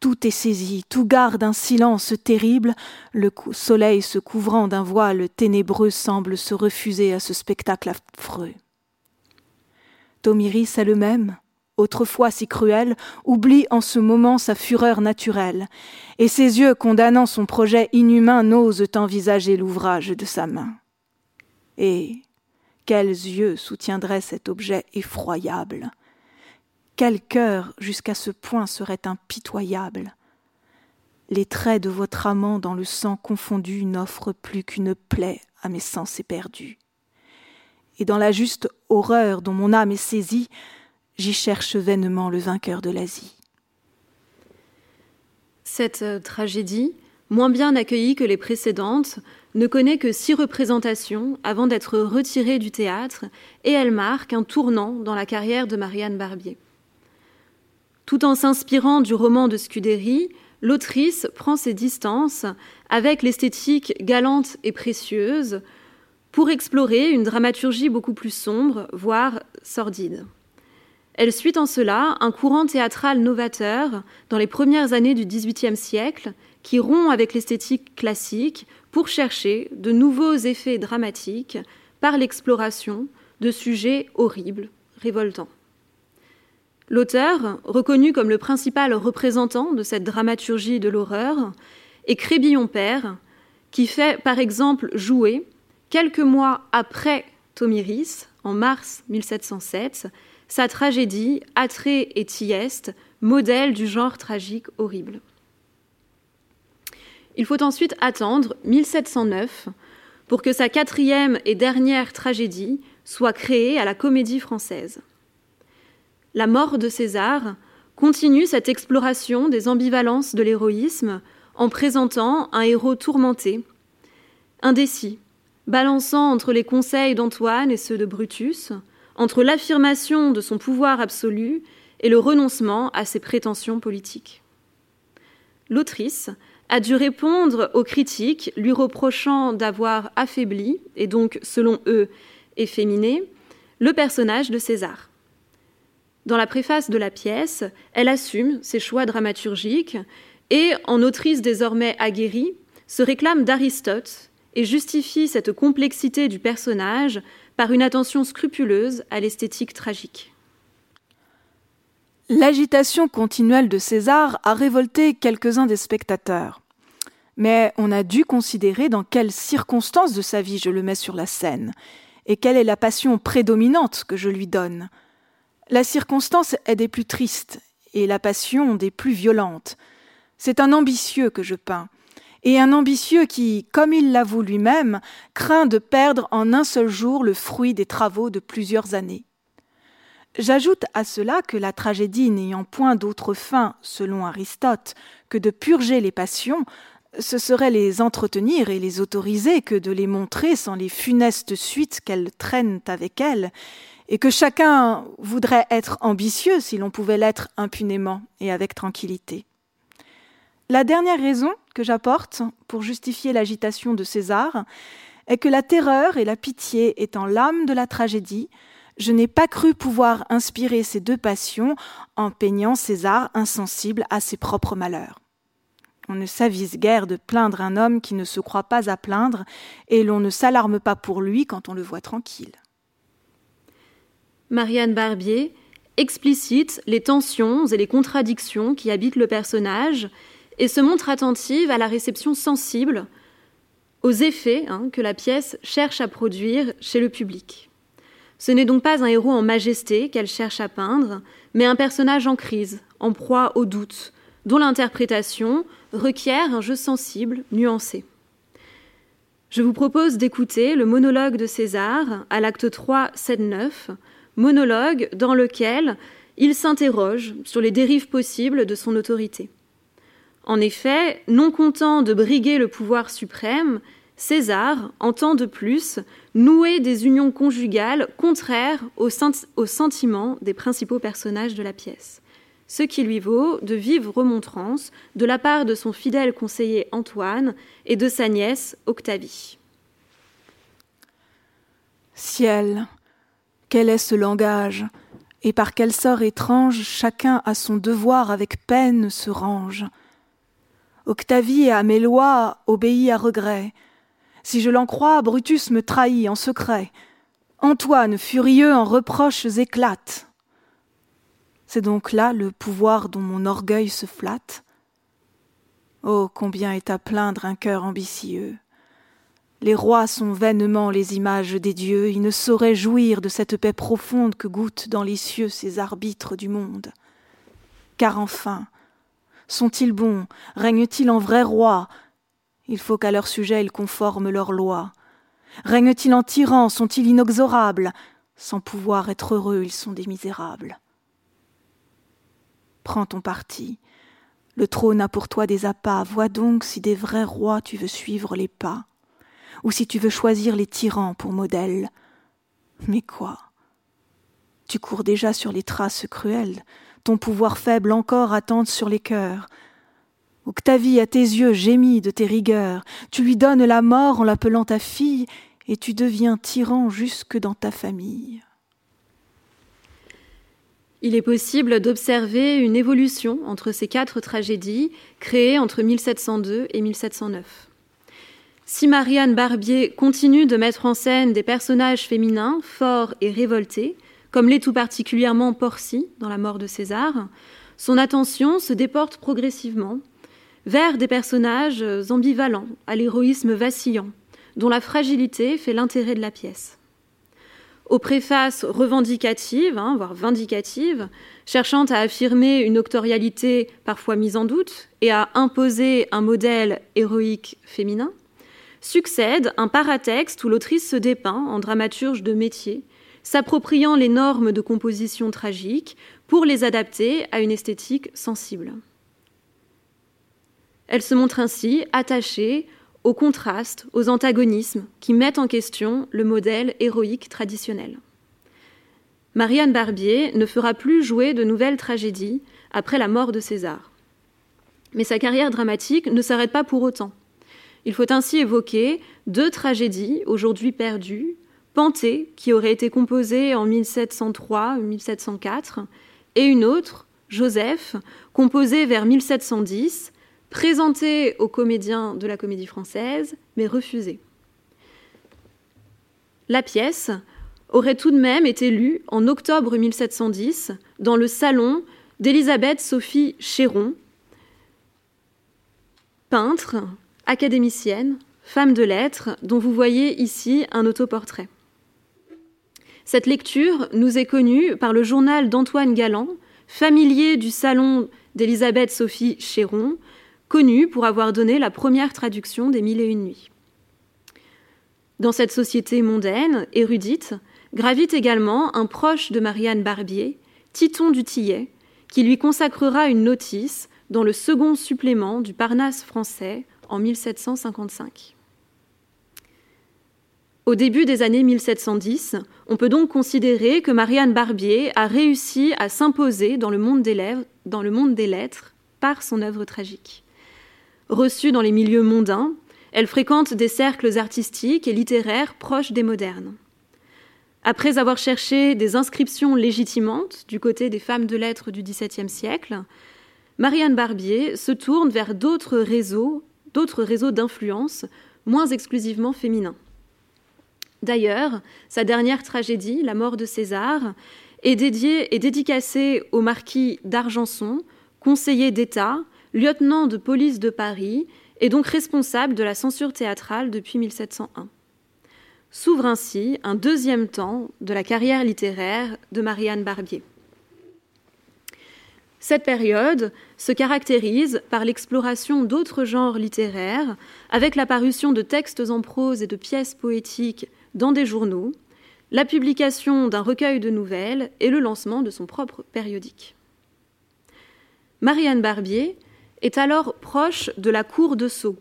Tout est saisi, tout garde un silence terrible. Le soleil se couvrant d'un voile ténébreux semble se refuser à ce spectacle affreux. Tomiris elle-même, autrefois si cruel, oublie en ce moment sa fureur naturelle, et ses yeux condamnant son projet inhumain n'osent envisager l'ouvrage de sa main. Et quels yeux soutiendraient cet objet effroyable? Quel cœur jusqu'à ce point serait impitoyable? Les traits de votre amant dans le sang confondu n'offrent plus qu'une plaie à mes sens éperdus. Et dans la juste horreur dont mon âme est saisie, j'y cherche vainement le vainqueur de l'Asie. Cette euh, tragédie, moins bien accueillie que les précédentes, ne connaît que six représentations avant d'être retirée du théâtre, et elle marque un tournant dans la carrière de Marianne Barbier. Tout en s'inspirant du roman de Scudéry, l'autrice prend ses distances avec l'esthétique galante et précieuse pour explorer une dramaturgie beaucoup plus sombre, voire sordide. Elle suit en cela un courant théâtral novateur dans les premières années du XVIIIe siècle qui rompt avec l'esthétique classique pour chercher de nouveaux effets dramatiques par l'exploration de sujets horribles, révoltants. L'auteur, reconnu comme le principal représentant de cette dramaturgie de l'horreur, est Crébillon Père, qui fait par exemple jouer, quelques mois après Tomiris, en mars 1707, sa tragédie Atrée et Thieste, modèle du genre tragique horrible. Il faut ensuite attendre 1709 pour que sa quatrième et dernière tragédie soit créée à la Comédie française. La mort de César continue cette exploration des ambivalences de l'héroïsme en présentant un héros tourmenté, indécis, balançant entre les conseils d'Antoine et ceux de Brutus, entre l'affirmation de son pouvoir absolu et le renoncement à ses prétentions politiques. L'autrice a dû répondre aux critiques lui reprochant d'avoir affaibli, et donc selon eux efféminé, le personnage de César. Dans la préface de la pièce, elle assume ses choix dramaturgiques et, en autrice désormais aguerrie, se réclame d'Aristote et justifie cette complexité du personnage par une attention scrupuleuse à l'esthétique tragique. L'agitation continuelle de César a révolté quelques-uns des spectateurs. Mais on a dû considérer dans quelles circonstances de sa vie je le mets sur la scène, et quelle est la passion prédominante que je lui donne. La circonstance est des plus tristes et la passion des plus violentes. C'est un ambitieux que je peins, et un ambitieux qui, comme il l'avoue lui-même, craint de perdre en un seul jour le fruit des travaux de plusieurs années. J'ajoute à cela que la tragédie n'ayant point d'autre fin, selon Aristote, que de purger les passions, ce serait les entretenir et les autoriser que de les montrer sans les funestes suites qu'elles traînent avec elles, et que chacun voudrait être ambitieux si l'on pouvait l'être impunément et avec tranquillité. La dernière raison que j'apporte pour justifier l'agitation de César est que la terreur et la pitié étant l'âme de la tragédie, je n'ai pas cru pouvoir inspirer ces deux passions en peignant César insensible à ses propres malheurs. On ne s'avise guère de plaindre un homme qui ne se croit pas à plaindre, et l'on ne s'alarme pas pour lui quand on le voit tranquille. Marianne Barbier explicite les tensions et les contradictions qui habitent le personnage et se montre attentive à la réception sensible, aux effets hein, que la pièce cherche à produire chez le public. Ce n'est donc pas un héros en majesté qu'elle cherche à peindre, mais un personnage en crise, en proie au doute, dont l'interprétation requiert un jeu sensible, nuancé. Je vous propose d'écouter le monologue de César à l'acte 3, scène 9, monologue dans lequel il s'interroge sur les dérives possibles de son autorité. En effet, non content de briguer le pouvoir suprême, César entend de plus nouer des unions conjugales contraires aux, sentiments des principaux personnages de la pièce, ce qui lui vaut de vives remontrances de la part de son fidèle conseiller Antoine et de sa nièce Octavie. Ciel, quel est ce langage Et par quel sort étrange chacun à son devoir avec peine se range Octavie à mes lois obéit à regret. Si je l'en crois, Brutus me trahit en secret. Antoine, furieux en reproches, éclate. C'est donc là le pouvoir dont mon orgueil se flatte. Oh, combien est à plaindre un cœur ambitieux. Les rois sont vainement les images des dieux, ils ne sauraient jouir de cette paix profonde que goûtent dans les cieux ces arbitres du monde. Car enfin, sont-ils bons, règnent-ils en vrais rois Il faut qu'à leur sujet ils conforment leurs lois. Règnent-ils en tyrans, sont-ils inexorables? Sans pouvoir être heureux, ils sont des misérables. Prends ton parti. Le trône a pour toi des appâts, vois donc si des vrais rois tu veux suivre les pas ou si tu veux choisir les tyrans pour modèle. Mais quoi? Tu cours déjà sur les traces cruelles, pouvoir faible encore attend sur les cœurs. Octavie, à tes yeux, gémit de tes rigueurs. Tu lui donnes la mort en l'appelant ta fille, et tu deviens tyran jusque dans ta famille. Il est possible d'observer une évolution entre ces quatre tragédies créées entre 1702 et 1709. Si Marianne Barbier continue de mettre en scène des personnages féminins forts et révoltés, comme l'est tout particulièrement Porcy dans La mort de César, son attention se déporte progressivement vers des personnages ambivalents, à l'héroïsme vacillant, dont la fragilité fait l'intérêt de la pièce. Aux préfaces revendicatives, hein, voire vindicatives, cherchant à affirmer une octorialité parfois mise en doute et à imposer un modèle héroïque féminin, succède un paratexte où l'autrice se dépeint en dramaturge de métier, s'appropriant les normes de composition tragique pour les adapter à une esthétique sensible. Elle se montre ainsi attachée aux contrastes, aux antagonismes qui mettent en question le modèle héroïque traditionnel. Marianne Barbier ne fera plus jouer de nouvelles tragédies après la mort de César. Mais sa carrière dramatique ne s'arrête pas pour autant. Il faut ainsi évoquer deux tragédies aujourd'hui perdues, Panthée, qui aurait été composée en 1703-1704, et une autre, Joseph, composée vers 1710, présenté aux comédiens de la comédie française, mais refusé. La pièce aurait tout de même été lue en octobre 1710 dans le salon d'Élisabeth Sophie Chéron, peintre, académicienne, femme de lettres, dont vous voyez ici un autoportrait. Cette lecture nous est connue par le journal d'Antoine Galland, familier du salon d'Élisabeth Sophie Chéron, connu pour avoir donné la première traduction des Mille et une nuits. Dans cette société mondaine, érudite, gravite également un proche de Marianne Barbier, Titon du Tillet, qui lui consacrera une notice dans le second supplément du Parnasse français en 1755. Au début des années 1710, on peut donc considérer que Marianne Barbier a réussi à s'imposer dans, le monde des lettres par son œuvre tragique. Reçue dans les milieux mondains, elle fréquente des cercles artistiques et littéraires proches des modernes. Après avoir cherché des inscriptions légitimantes du côté des femmes de lettres du XVIIe siècle, Marianne Barbier se tourne vers d'autres réseaux, d'autres réseaux d'influence moins exclusivement féminins. D'ailleurs, sa dernière tragédie, La mort de César, est dédiée et dédicacée au marquis d'Argenson, conseiller d'État, lieutenant de police de Paris et donc responsable de la censure théâtrale depuis 1701. S'ouvre ainsi un deuxième temps de la carrière littéraire de Marianne Barbier. Cette période se caractérise par l'exploration d'autres genres littéraires, avec la parution de textes en prose et de pièces poétiques dans des journaux, la publication d'un recueil de nouvelles et le lancement de son propre périodique. Marianne Barbier est alors proche de la cour de Sceaux,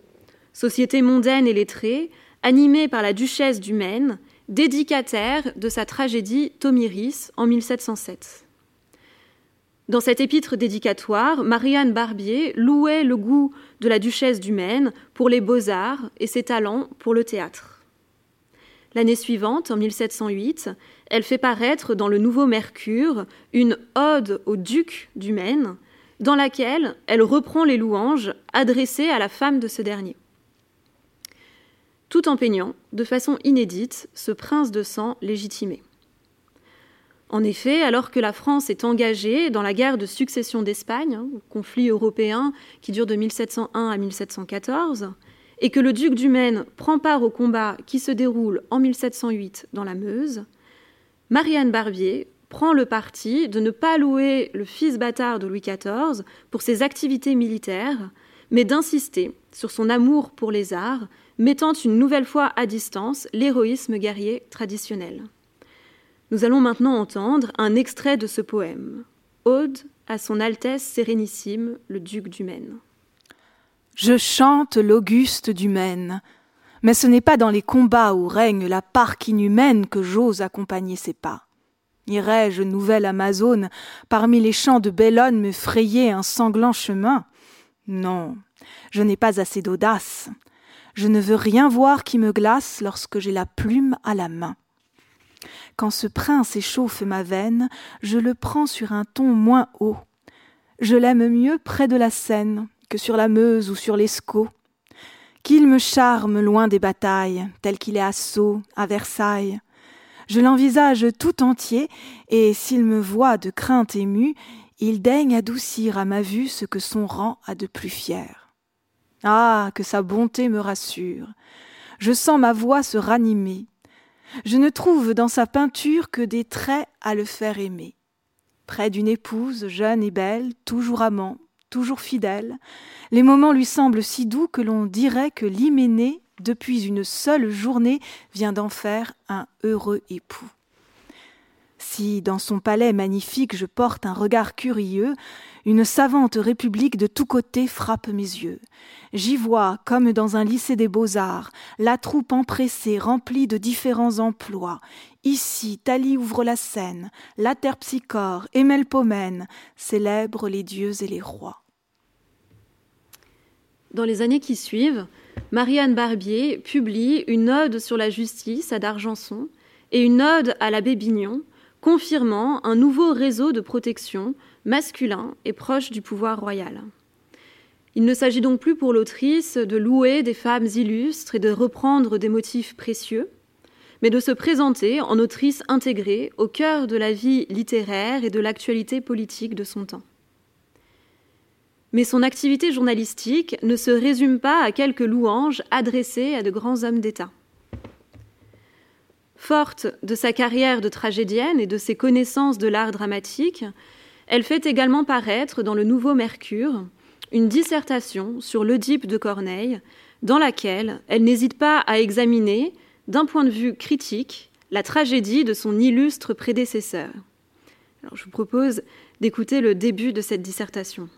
société mondaine et lettrée, animée par la duchesse du Maine, dédicataire de sa tragédie Tomiris en 1707. Dans cet épître dédicatoire, Marianne Barbier louait le goût de la duchesse du Maine pour les beaux-arts et ses talents pour le théâtre. L'année suivante, en 1708, elle fait paraître dans le Nouveau Mercure une ode au duc du Maine, dans laquelle elle reprend les louanges adressées à la femme de ce dernier, tout en peignant de façon inédite ce prince de sang légitimé. En effet, alors que la France est engagée dans la guerre de succession d'Espagne, hein, conflit européen qui dure de 1701 à 1714, et que le duc du Maine prend part au combat qui se déroule en 1708 dans la Meuse, Marianne Barbier prend le parti de ne pas louer le fils bâtard de Louis XIV pour ses activités militaires, mais d'insister sur son amour pour les arts, mettant une nouvelle fois à distance l'héroïsme guerrier traditionnel. Nous allons maintenant entendre un extrait de ce poème, Ode à son Altesse Sérénissime, le duc du Maine. Je chante l'Auguste du Maine, mais ce n'est pas dans les combats où règne la parque inhumaine que j'ose accompagner ses pas. Irais-je, nouvelle Amazone, parmi les champs de Bellone me frayer un sanglant chemin? Non, je n'ai pas assez d'audace. Je ne veux rien voir qui me glace lorsque j'ai la plume à la main. Quand ce prince échauffe ma veine, je le prends sur un ton moins haut. Je l'aime mieux près de la Seine que sur la Meuse ou sur l'Escaut. Qu'il me charme loin des batailles, tel qu'il est à Sceaux, à Versailles. Je l'envisage tout entier, et s'il me voit de crainte émue, il daigne adoucir à ma vue ce que son rang a de plus fier. Ah. Que sa bonté me rassure. Je sens ma voix se ranimer. Je ne trouve dans sa peinture que des traits à le faire aimer. Près d'une épouse jeune et belle, toujours amant, toujours fidèle, les moments lui semblent si doux que l'on dirait que l'hyménée, depuis une seule journée, vient d'en faire un heureux époux. Si dans son palais magnifique je porte un regard curieux, une savante république de tous côtés frappe mes yeux. J'y vois, comme dans un lycée des beaux-arts, la troupe empressée remplie de différents emplois. Ici, Thalie ouvre la scène, la terpsichore et Melpomène célèbrent les dieux et les rois. Dans les années qui suivent, Marianne Barbier publie une ode sur la justice à D'Argenson et une ode à l'abbé Bignon, confirmant un nouveau réseau de protection masculin et proche du pouvoir royal. Il ne s'agit donc plus pour l'autrice de louer des femmes illustres et de reprendre des motifs précieux, mais de se présenter en autrice intégrée au cœur de la vie littéraire et de l'actualité politique de son temps. Mais son activité journalistique ne se résume pas à quelques louanges adressées à de grands hommes d'État. Forte de sa carrière de tragédienne et de ses connaissances de l'art dramatique, elle fait également paraître dans le Nouveau Mercure une dissertation sur l'Oedipe de Corneille, dans laquelle elle n'hésite pas à examiner, d'un point de vue critique, la tragédie de son illustre prédécesseur. Je vous propose d'écouter le début de cette dissertation.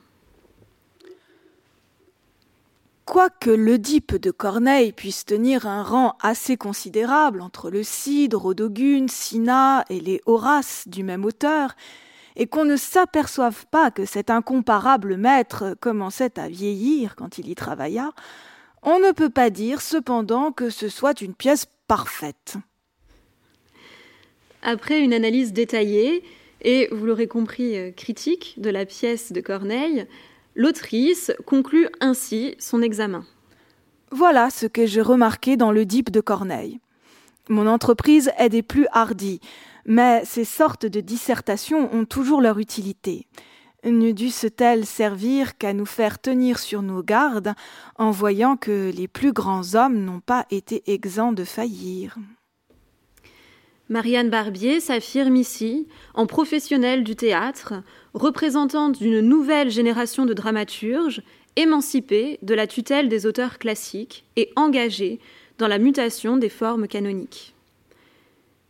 Quoique l'Oedipe de Corneille puisse tenir un rang assez considérable entre le Cid, Rodogune, Cinna et les Horaces du même auteur, et qu'on ne s'aperçoive pas que cet incomparable maître commençait à vieillir quand il y travailla, on ne peut pas dire cependant que ce soit une pièce parfaite. Après une analyse détaillée et, vous l'aurez compris, euh, critique de la pièce de Corneille, l'autrice conclut ainsi son examen. Voilà ce que j'ai remarqué dans le Dip de Corneille. Mon entreprise est des plus hardies, mais ces sortes de dissertations ont toujours leur utilité. Ne dussent-elles servir qu'à nous faire tenir sur nos gardes en voyant que les plus grands hommes n'ont pas été exempts de faillir? Marianne Barbier s'affirme ici en professionnelle du théâtre, représentante d'une nouvelle génération de dramaturges, émancipée de la tutelle des auteurs classiques et engagée dans la mutation des formes canoniques.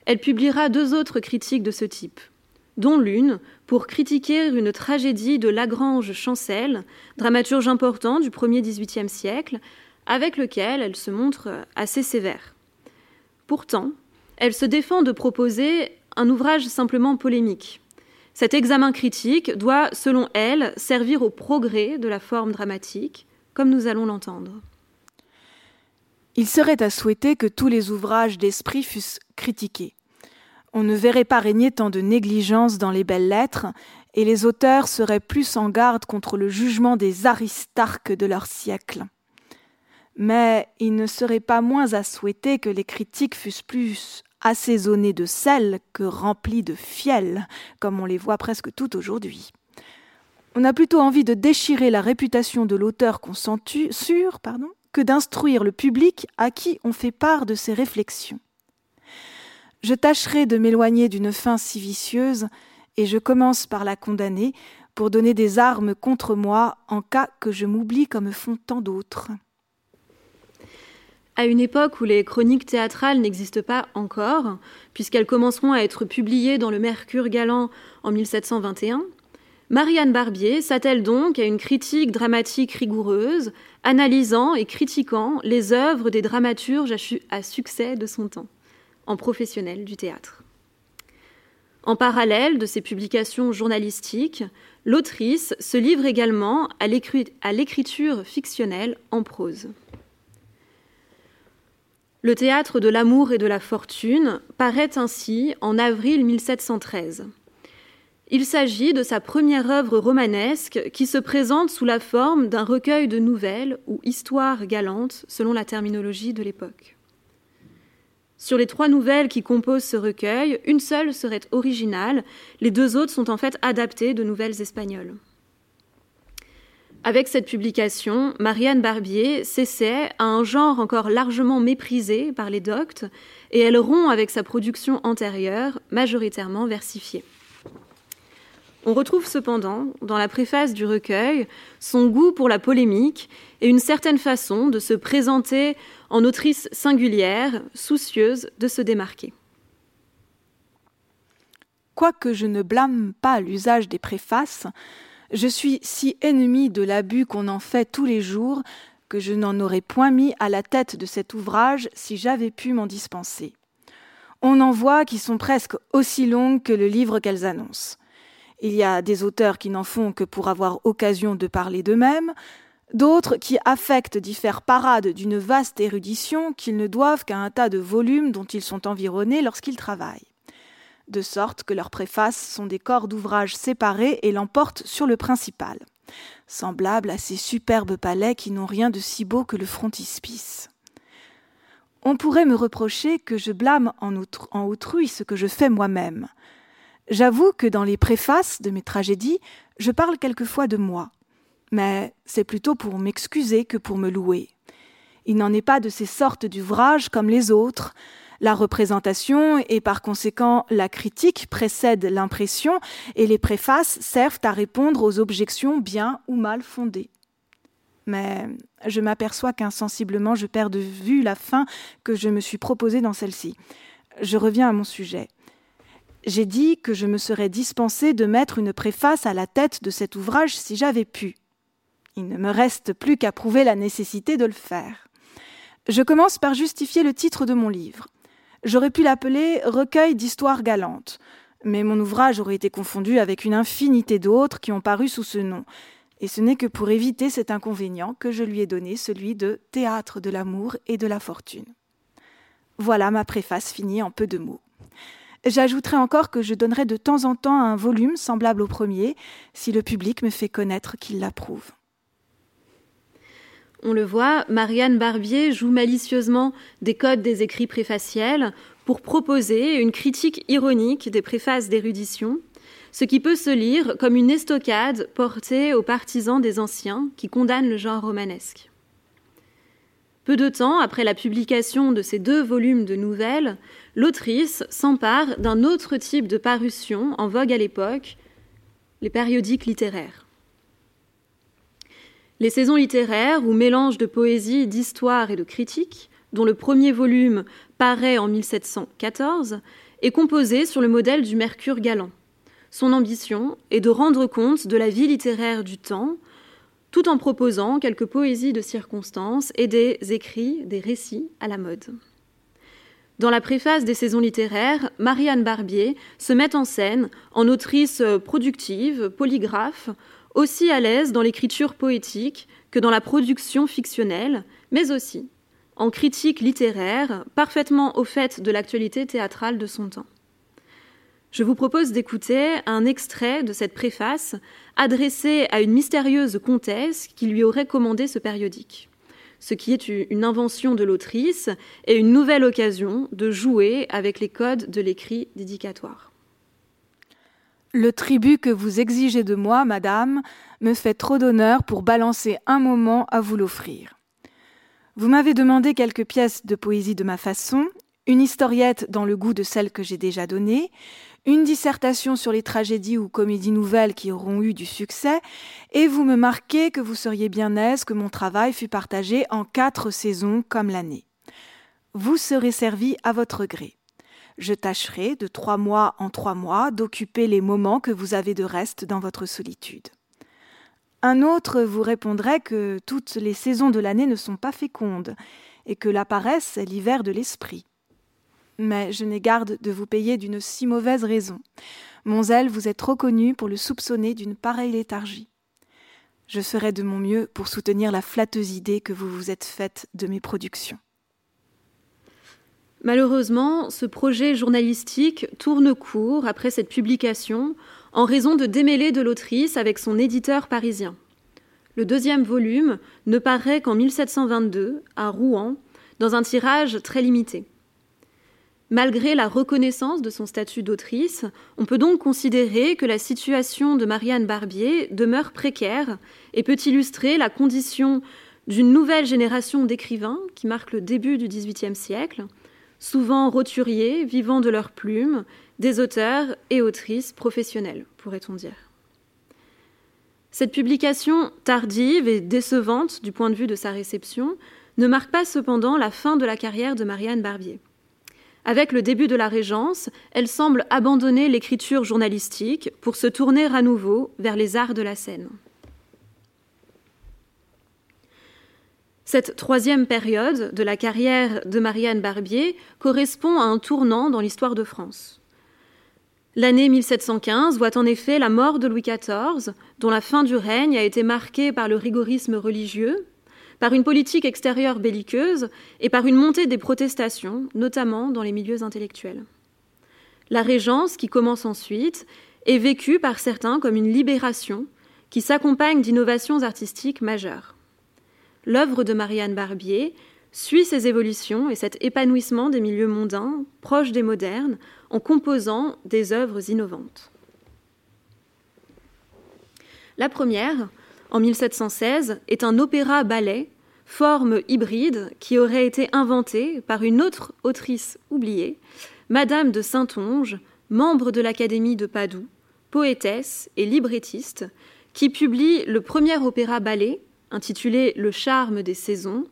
Elle publiera deux autres critiques de ce type, dont l'une pour critiquer une tragédie de Lagrange Chancel, dramaturge important du 1er XVIIIe siècle, avec lequel elle se montre assez sévère. Pourtant, elle se défend de proposer un ouvrage simplement polémique. Cet examen critique doit, selon elle, servir au progrès de la forme dramatique, comme nous allons l'entendre. Il serait à souhaiter que tous les ouvrages d'esprit fussent critiqués. On ne verrait pas régner tant de négligence dans les belles lettres, et les auteurs seraient plus en garde contre le jugement des aristarques de leur siècle. Mais il ne serait pas moins à souhaiter que les critiques fussent plus assaisonnés de sel que remplis de fiel, comme on les voit presque tout aujourd'hui. On a plutôt envie de déchirer la réputation de l'auteur qu'on que d'instruire le public à qui on fait part de ses réflexions. Je tâcherai de m'éloigner d'une fin si vicieuse, et je commence par la condamner pour donner des armes contre moi en cas que je m'oublie comme font tant d'autres. À une époque où les chroniques théâtrales n'existent pas encore, puisqu'elles commenceront à être publiées dans le Mercure galant en 1721, Marianne Barbier s'attelle donc à une critique dramatique rigoureuse, analysant et critiquant les œuvres des dramaturges à succès de son temps professionnel du théâtre. En parallèle de ses publications journalistiques, l'autrice se livre également à l'écriture fictionnelle en prose. Le théâtre de l'amour et de la fortune paraît ainsi en avril 1713. Il s'agit de sa première œuvre romanesque qui se présente sous la forme d'un recueil de nouvelles ou histoires galantes selon la terminologie de l'époque. Sur les trois nouvelles qui composent ce recueil, une seule serait originale, les deux autres sont en fait adaptées de nouvelles espagnoles. Avec cette publication, Marianne Barbier s'essaie à un genre encore largement méprisé par les doctes et elle rompt avec sa production antérieure, majoritairement versifiée. On retrouve cependant, dans la préface du recueil, son goût pour la polémique et une certaine façon de se présenter en autrice singulière, soucieuse de se démarquer. Quoique je ne blâme pas l'usage des préfaces, je suis si ennemi de l'abus qu'on en fait tous les jours que je n'en aurais point mis à la tête de cet ouvrage si j'avais pu m'en dispenser. On en voit qui sont presque aussi longues que le livre qu'elles annoncent. Il y a des auteurs qui n'en font que pour avoir occasion de parler d'eux-mêmes, d'autres qui affectent d'y faire parade d'une vaste érudition qu'ils ne doivent qu'à un tas de volumes dont ils sont environnés lorsqu'ils travaillent. De sorte que leurs préfaces sont des corps d'ouvrage séparés et l'emportent sur le principal, semblables à ces superbes palais qui n'ont rien de si beau que le frontispice. On pourrait me reprocher que je blâme en, en autrui ce que je fais moi-même, J'avoue que dans les préfaces de mes tragédies, je parle quelquefois de moi, mais c'est plutôt pour m'excuser que pour me louer. Il n'en est pas de ces sortes d'ouvrages comme les autres. La représentation et par conséquent la critique précèdent l'impression et les préfaces servent à répondre aux objections bien ou mal fondées. Mais je m'aperçois qu'insensiblement je perds de vue la fin que je me suis proposée dans celle-ci. Je reviens à mon sujet j'ai dit que je me serais dispensé de mettre une préface à la tête de cet ouvrage si j'avais pu. Il ne me reste plus qu'à prouver la nécessité de le faire. Je commence par justifier le titre de mon livre. J'aurais pu l'appeler Recueil d'histoires galantes, mais mon ouvrage aurait été confondu avec une infinité d'autres qui ont paru sous ce nom, et ce n'est que pour éviter cet inconvénient que je lui ai donné celui de Théâtre de l'amour et de la fortune. Voilà ma préface finie en peu de mots. J'ajouterai encore que je donnerai de temps en temps un volume semblable au premier, si le public me fait connaître qu'il l'approuve. On le voit, Marianne Barbier joue malicieusement des codes des écrits préfaciels pour proposer une critique ironique des préfaces d'érudition, ce qui peut se lire comme une estocade portée aux partisans des anciens qui condamnent le genre romanesque. Peu de temps après la publication de ces deux volumes de nouvelles, l'autrice s'empare d'un autre type de parution en vogue à l'époque, les périodiques littéraires. Les saisons littéraires, ou mélange de poésie, d'histoire et de critique, dont le premier volume paraît en 1714, est composé sur le modèle du Mercure galant. Son ambition est de rendre compte de la vie littéraire du temps, tout en proposant quelques poésies de circonstances et des écrits, des récits à la mode. Dans la préface des saisons littéraires, Marianne Barbier se met en scène en autrice productive, polygraphe, aussi à l'aise dans l'écriture poétique que dans la production fictionnelle, mais aussi en critique littéraire, parfaitement au fait de l'actualité théâtrale de son temps. Je vous propose d'écouter un extrait de cette préface adressée à une mystérieuse comtesse qui lui aurait commandé ce périodique ce qui est une invention de l'autrice et une nouvelle occasion de jouer avec les codes de l'écrit dédicatoire. Le tribut que vous exigez de moi, madame, me fait trop d'honneur pour balancer un moment à vous l'offrir. Vous m'avez demandé quelques pièces de poésie de ma façon, une historiette dans le goût de celle que j'ai déjà donnée, une dissertation sur les tragédies ou comédies nouvelles qui auront eu du succès, et vous me marquez que vous seriez bien aise que mon travail fût partagé en quatre saisons comme l'année. Vous serez servi à votre gré. Je tâcherai, de trois mois en trois mois, d'occuper les moments que vous avez de reste dans votre solitude. Un autre vous répondrait que toutes les saisons de l'année ne sont pas fécondes, et que la paresse est l'hiver de l'esprit. mais je n'ai garde de vous payer d'une si mauvaise raison. Mon zèle vous est trop connu pour le soupçonner d'une pareille léthargie. Je ferai de mon mieux pour soutenir la flatteuse idée que vous vous êtes faite de mes productions. Malheureusement, ce projet journalistique tourne court après cette publication en raison de démêlés de l'autrice avec son éditeur parisien. Le deuxième volume ne paraît qu'en 1722 à Rouen, dans un tirage très limité. Malgré la reconnaissance de son statut d'autrice, on peut donc considérer que la situation de Marianne Barbier demeure précaire et peut illustrer la condition d'une nouvelle génération d'écrivains qui marque le début du XVIIIe siècle, souvent roturiers, vivant de leurs plumes, des auteurs et autrices professionnels, pourrait-on dire. Cette publication tardive et décevante du point de vue de sa réception ne marque pas cependant la fin de la carrière de Marianne Barbier. Avec le début de la Régence, elle semble abandonner l'écriture journalistique pour se tourner à nouveau vers les arts de la scène. Cette troisième période de la carrière de Marianne Barbier correspond à un tournant dans l'histoire de France. L'année 1715 voit en effet la mort de Louis XIV, dont la fin du règne a été marquée par le rigorisme religieux, par une politique extérieure belliqueuse et par une montée des protestations, notamment dans les milieux intellectuels. La Régence, qui commence ensuite, est vécue par certains comme une libération qui s'accompagne d'innovations artistiques majeures. L'œuvre de Marianne Barbier suit ces évolutions et cet épanouissement des milieux mondains, proches des modernes, en composant des œuvres innovantes. La première, en 1716, est un opéra-ballet, forme hybride qui aurait été inventée par une autre autrice oubliée, Madame de Saintonge, membre de l'Académie de Padoue, poétesse et librettiste, qui publie le premier opéra-ballet, intitulé Le charme des saisons,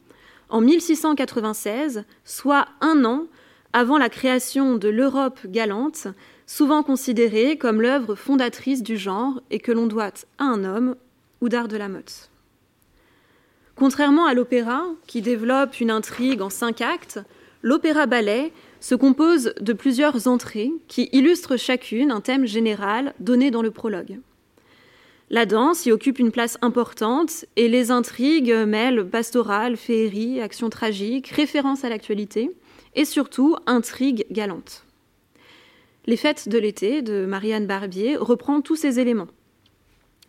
en 1696, soit un an avant la création de l'Europe galante, souvent considérée comme l'œuvre fondatrice du genre et que l'on doit à un homme, Oudard de la Motte. Contrairement à l'opéra, qui développe une intrigue en cinq actes, l'opéra-ballet se compose de plusieurs entrées qui illustrent chacune un thème général donné dans le prologue. La danse y occupe une place importante et les intrigues mêlent pastorale, féerie, action tragique, référence à l'actualité et surtout intrigue galante. Les fêtes de l'été de Marianne Barbier reprend tous ces éléments.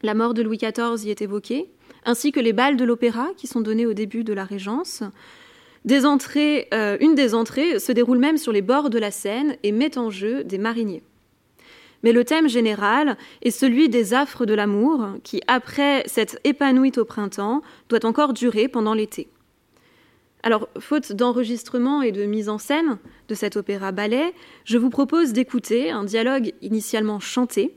La mort de Louis XIV y est évoquée, ainsi que les balles de l'opéra qui sont donnés au début de la Régence. Euh, une des entrées se déroule même sur les bords de la Seine et met en jeu des mariniers. Mais le thème général est celui des affres de l'amour, qui, après s'être épanouie au printemps, doit encore durer pendant l'été. Alors, faute d'enregistrement et de mise en scène de cet opéra-ballet, je vous propose d'écouter un dialogue initialement chanté,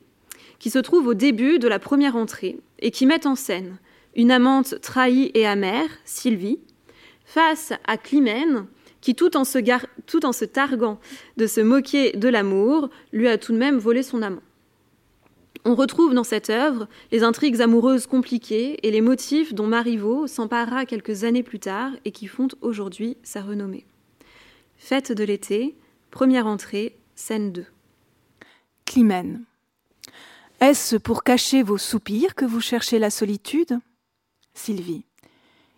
qui se trouve au début de la première entrée, et qui met en scène une amante trahie et amère, Sylvie, face à Climène, qui, tout en, se targuant de se moquer de l'amour, lui a tout de même volé son amant. On retrouve dans cette œuvre les intrigues amoureuses compliquées et les motifs dont Marivaux s'emparera quelques années plus tard et qui font aujourd'hui sa renommée. Fête de l'été, première entrée, scène 2. Climène. Est-ce pour cacher vos soupirs que vous cherchez la solitude? Sylvie.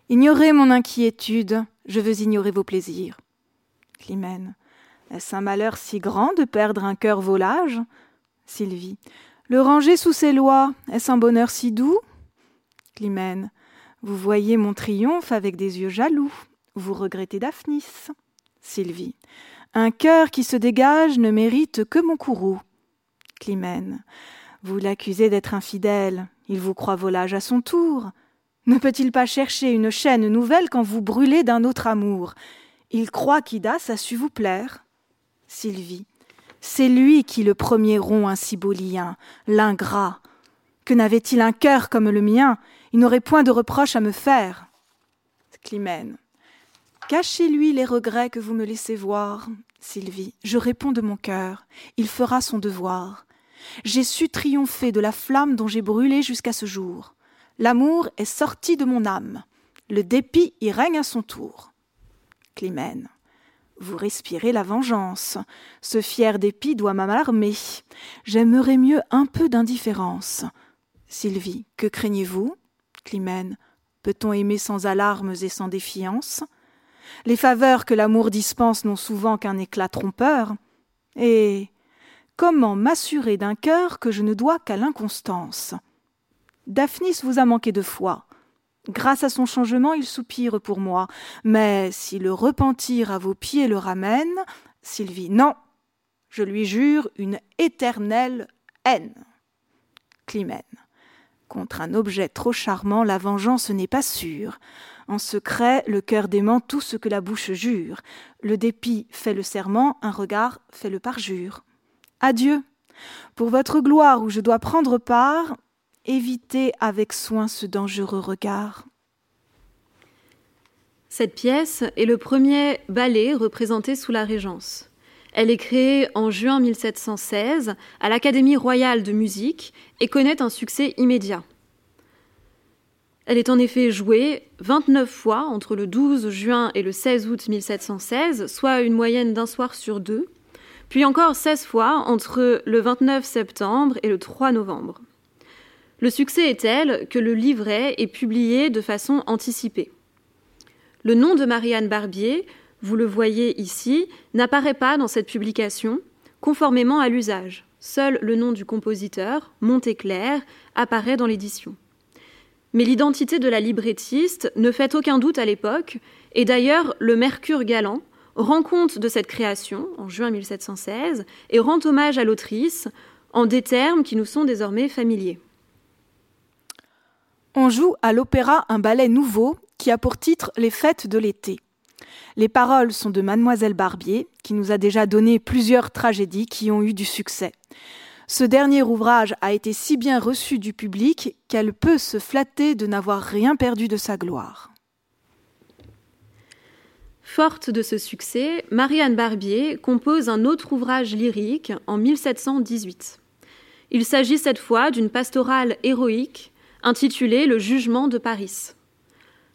Ignorez mon inquiétude, je veux ignorer vos plaisirs. Climène. Est-ce un malheur si grand de perdre un cœur volage? Sylvie. Le ranger sous ses lois, est-ce un bonheur si doux? Climène. Vous voyez mon triomphe avec des yeux jaloux. Vous regrettez Daphnis. Sylvie. Un cœur qui se dégage ne mérite que mon courroux. Climène. Vous l'accusez d'être infidèle. Il vous croit volage à son tour. Ne peut-il pas chercher une chaîne nouvelle quand vous brûlez d'un autre amour? Il croit qu'Idas a su vous plaire. Sylvie. C'est lui qui le premier rompt un si beau lien, l'ingrat. Que n'avait-il un cœur comme le mien? Il n'aurait point de reproche à me faire. Climène. Cachez-lui les regrets que vous me laissez voir. Sylvie. Je réponds de mon cœur. Il fera son devoir. J'ai su triompher de la flamme dont j'ai brûlé jusqu'à ce jour. L'amour est sorti de mon âme. Le dépit y règne à son tour. Climène. Vous respirez la vengeance. Ce fier dépit doit m'alarmer. J'aimerais mieux un peu d'indifférence. Sylvie, que craignez-vous? Climène, peut-on aimer sans alarmes et sans défiance? Les faveurs que l'amour dispense n'ont souvent qu'un éclat trompeur. Et comment m'assurer d'un cœur que je ne dois qu'à l'inconstance? Daphnis vous a manqué de foi. Grâce à son changement, il soupire pour moi. Mais si le repentir à vos pieds le ramène, Sylvie, non, je lui jure une éternelle haine. Climène. Contre un objet trop charmant, la vengeance n'est pas sûre. En secret, le cœur dément tout ce que la bouche jure. Le dépit fait le serment, un regard fait le parjure. Adieu. Pour votre gloire où je dois prendre part, évitez avec soin ce dangereux regard. Cette pièce est le premier ballet représenté sous la Régence. Elle est créée en juin 1716 à l'Académie royale de musique et connaît un succès immédiat. Elle est en effet jouée 29 fois entre le 12 juin et le 16 août 1716, soit une moyenne d'un soir sur deux, puis encore 16 fois entre le 29 septembre et le 3 novembre. Le succès est tel que le livret est publié de façon anticipée. Le nom de Marianne Barbier, vous le voyez ici, n'apparaît pas dans cette publication, conformément à l'usage. Seul le nom du compositeur, Montéclair, apparaît dans l'édition. Mais l'identité de la librettiste ne fait aucun doute à l'époque, et d'ailleurs le Mercure galant rend compte de cette création en juin 1716 et rend hommage à l'autrice en des termes qui nous sont désormais familiers. On joue à l'opéra un ballet nouveau qui a pour titre Les fêtes de l'été. Les paroles sont de Mademoiselle Barbier, qui nous a déjà donné plusieurs tragédies qui ont eu du succès. Ce dernier ouvrage a été si bien reçu du public qu'elle peut se flatter de n'avoir rien perdu de sa gloire. Forte de ce succès, Marianne Barbier compose un autre ouvrage lyrique en 1718. Il s'agit cette fois d'une pastorale héroïque intitulée Le jugement de Paris.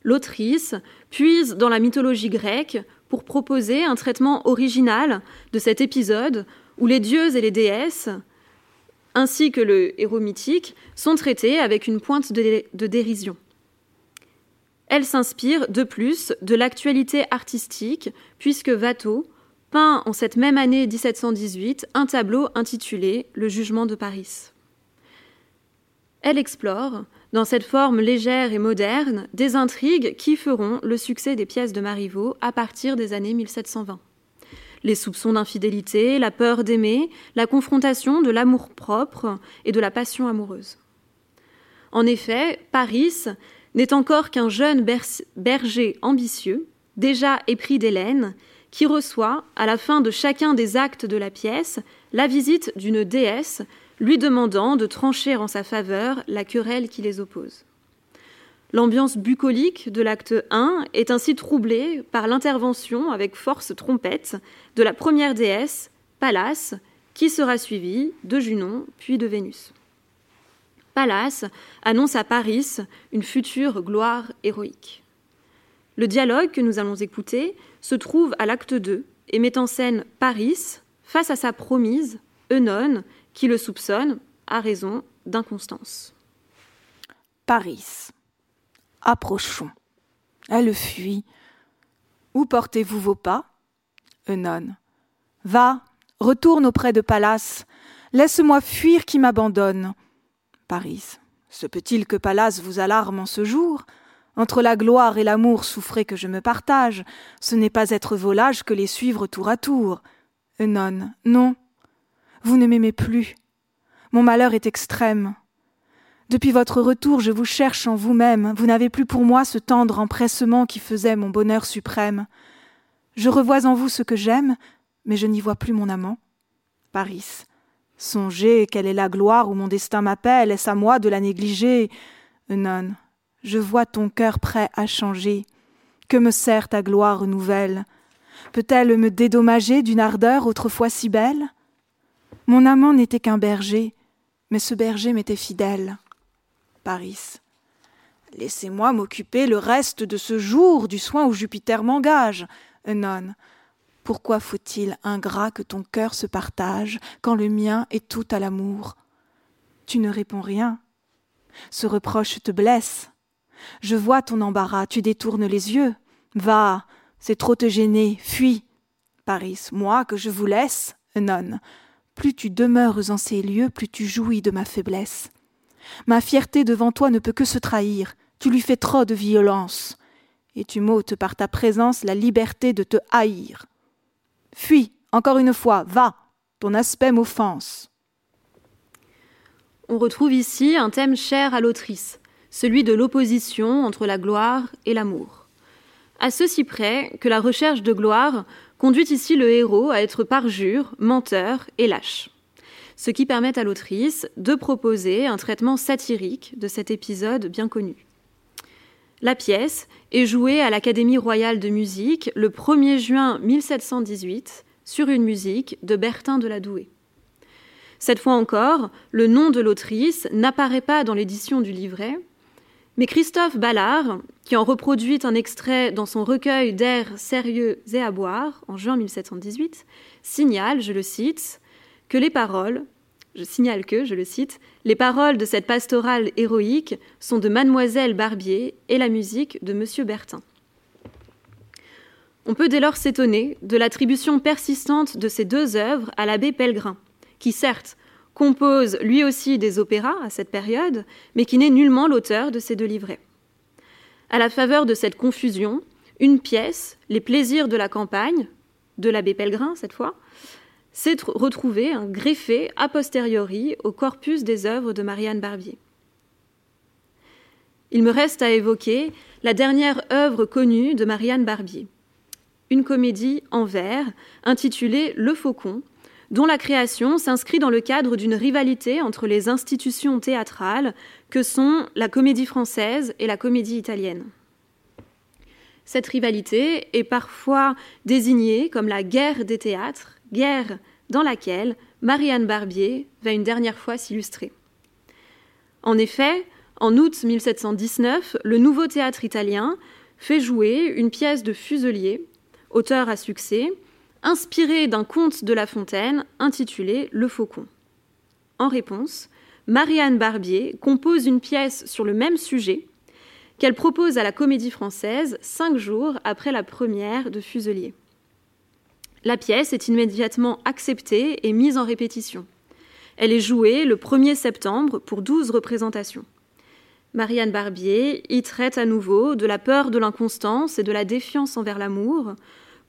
L'autrice puise dans la mythologie grecque pour proposer un traitement original de cet épisode où les dieux et les déesses, ainsi que le héros mythique, sont traités avec une pointe de, de dérision. Elle s'inspire de plus de l'actualité artistique, puisque Watteau peint en cette même année 1718 un tableau intitulé Le jugement de Paris. Elle explore, dans cette forme légère et moderne, des intrigues qui feront le succès des pièces de Marivaux à partir des années 1720. Les soupçons d'infidélité, la peur d'aimer, la confrontation de l'amour-propre et de la passion amoureuse. En effet, Paris n'est encore qu'un jeune berger ambitieux, déjà épris d'Hélène, qui reçoit, à la fin de chacun des actes de la pièce, la visite d'une déesse lui demandant de trancher en sa faveur la querelle qui les oppose. L'ambiance bucolique de l'acte 1 est ainsi troublée par l'intervention avec force trompette de la première déesse, Pallas, qui sera suivie de Junon puis de Vénus. Pallas annonce à Paris une future gloire héroïque. Le dialogue que nous allons écouter se trouve à l'acte 2 et met en scène Paris face à sa promise, Eunone, qui le soupçonne, à raison d'inconstance. Paris. Approchons. Elle fuit. Où portez-vous vos pas? Eunon. Va, retourne auprès de Pallas. Laisse-moi fuir qui m'abandonne. Paris. Se peut-il que Pallas vous alarme en ce jour? Entre la gloire et l'amour, souffrez que je me partage. Ce n'est pas être volage que les suivre tour à tour. Eunon. Non, vous ne m'aimez plus. Mon malheur est extrême. Depuis votre retour, je vous cherche en vous-même. Vous n'avez plus pour moi ce tendre empressement qui faisait mon bonheur suprême. Je revois en vous ce que j'aime, mais je n'y vois plus mon amant. Paris. Songez quelle est la gloire où mon destin m'appelle, est-ce à moi de la négliger? Non, je vois ton cœur prêt à changer. Que me sert ta gloire nouvelle? Peut-elle me dédommager d'une ardeur autrefois si belle? Mon amant n'était qu'un berger, mais ce berger m'était fidèle. Paris. Laissez-moi m'occuper le reste de ce jour du soin où Jupiter m'engage. Non. Pourquoi faut-il, ingrat, que ton cœur se partage quand le mien est tout à l'amour? Tu ne réponds rien. Ce reproche te blesse. Je vois ton embarras, tu détournes les yeux. Va, c'est trop te gêner, fuis. Paris, moi que je vous laisse, non. Plus tu demeures en ces lieux, plus tu jouis de ma faiblesse. Ma fierté devant toi ne peut que se trahir, tu lui fais trop de violence, et tu m'ôtes par ta présence la liberté de te haïr. Fuis, encore une fois, va, ton aspect m'offense. On retrouve ici un thème cher à l'autrice, celui de l'opposition entre la gloire et l'amour. À ceci près que la recherche de gloire conduit ici le héros à être parjure, menteur et lâche. Ce qui permet à l'autrice de proposer un traitement satirique de cet épisode bien connu. La pièce est jouée à l'Académie royale de musique le 1er juin 1718 sur une musique de Bertin de la Douai. Cette fois encore, le nom de l'autrice n'apparaît pas dans l'édition du livret, mais Christophe Ballard, qui en reproduit un extrait dans son recueil d'airs sérieux et à boire en juin 1718, signale, je le cite, que les paroles, je signale que, je le cite, les paroles de cette pastorale héroïque sont de Mademoiselle Barbier et la musique de Monsieur Bertin. On peut dès lors s'étonner de l'attribution persistante de ces deux œuvres à l'abbé Pellegrin, qui certes compose lui aussi des opéras à cette période, mais qui n'est nullement l'auteur de ces deux livrets. À la faveur de cette confusion, une pièce, Les plaisirs de la campagne, de l'abbé Pellegrin cette fois, s'est retrouvée greffée a posteriori au corpus des œuvres de Marianne Barbier. Il me reste à évoquer la dernière œuvre connue de Marianne Barbier, une comédie en vers intitulée Le Faucon, dont la création s'inscrit dans le cadre d'une rivalité entre les institutions théâtrales que sont la comédie française et la comédie italienne. Cette rivalité est parfois désignée comme la guerre des théâtres, guerre dans laquelle Marianne Barbier va une dernière fois s'illustrer. En effet, en août 1719, le nouveau théâtre italien fait jouer une pièce de Fuselier, auteur à succès, inspiré d'un conte de La Fontaine intitulé Le Faucon. En réponse, Marianne Barbier compose une pièce sur le même sujet qu'elle propose à la Comédie Française cinq jours après la première de Fuselier. La pièce est immédiatement acceptée et mise en répétition. Elle est jouée le 1er septembre pour douze représentations. Marianne Barbier y traite à nouveau de la peur de l'inconstance et de la défiance envers l'amour,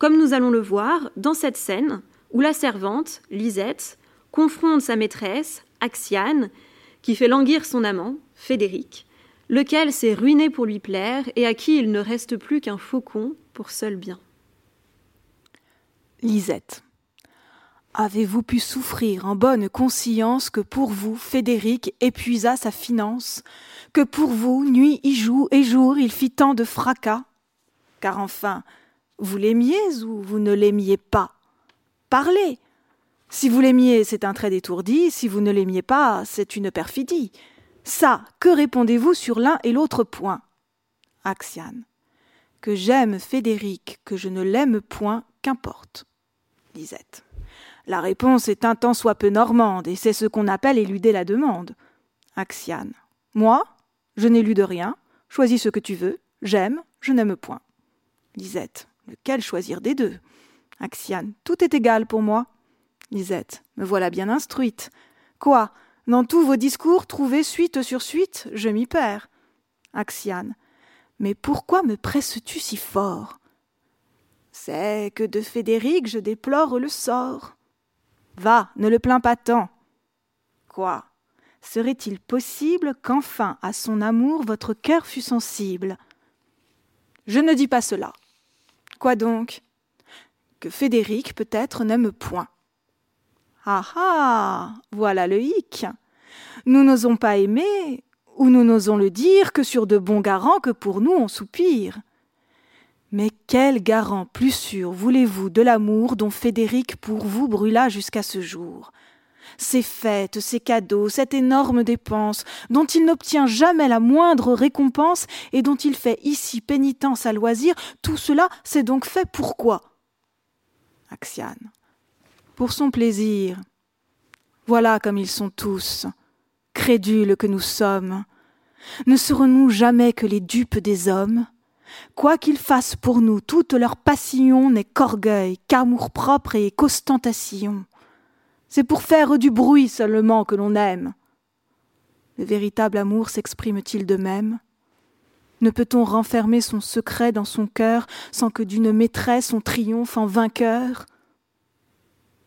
comme nous allons le voir dans cette scène où la servante, Lisette, confronte sa maîtresse, Axiane, qui fait languir son amant, Frédéric, lequel s'est ruiné pour lui plaire et à qui il ne reste plus qu'un faucon pour seul bien. Lisette. Avez-vous pu souffrir en bonne conscience que pour vous, Frédéric épuisa sa finance, que pour vous, nuit y joue et jour il fit tant de fracas? Car enfin, vous l'aimiez ou vous ne l'aimiez pas? Parlez Si vous l'aimiez, c'est un trait d'étourdi, si vous ne l'aimiez pas, c'est une perfidie. Ça, que répondez-vous sur l'un et l'autre point? Axiane. Que j'aime Frédéric, que je ne l'aime point, qu'importe. Lisette. La réponse est un tant soit peu normande, et c'est ce qu'on appelle éluder la demande. Axiane. Moi, je n'élude rien, choisis ce que tu veux, j'aime, je n'aime point. Lisette. Lequel choisir des deux? Axiane. Tout est égal pour moi. Lisette. Me voilà bien instruite. Quoi? Dans tous vos discours, trouver suite sur suite, je m'y perds. Axiane. Mais pourquoi me presses-tu si fort? C'est que de Frédéric je déplore le sort. Va, ne le plains pas tant. Quoi? Serait-il possible qu'enfin à son amour votre cœur fût sensible? Je ne dis pas cela. Quoi donc? Que Frédéric peut-être n'aime point. Ah ah Voilà le hic. Nous n'osons pas aimer, ou nous n'osons le dire que sur de bons garants que pour nous on soupire. Mais quel garant plus sûr voulez-vous de l'amour dont Frédéric pour vous brûla jusqu'à ce jour? Ces fêtes, ces cadeaux, cette énorme dépense, dont il n'obtient jamais la moindre récompense et dont il fait ici pénitence à loisir, tout cela s'est donc fait pourquoi? Axiane. Pour son plaisir. Voilà comme ils sont tous, crédules que nous sommes. Ne serons-nous jamais que les dupes des hommes? Quoi qu'ils fassent pour nous, toute leur passion n'est qu'orgueil, qu'amour-propre et qu'ostentation. C'est pour faire du bruit seulement que l'on aime. Le véritable amour s'exprime-t-il de même? Ne peut-on renfermer son secret dans son cœur sans que d'une maîtresse on triomphe en vainqueur?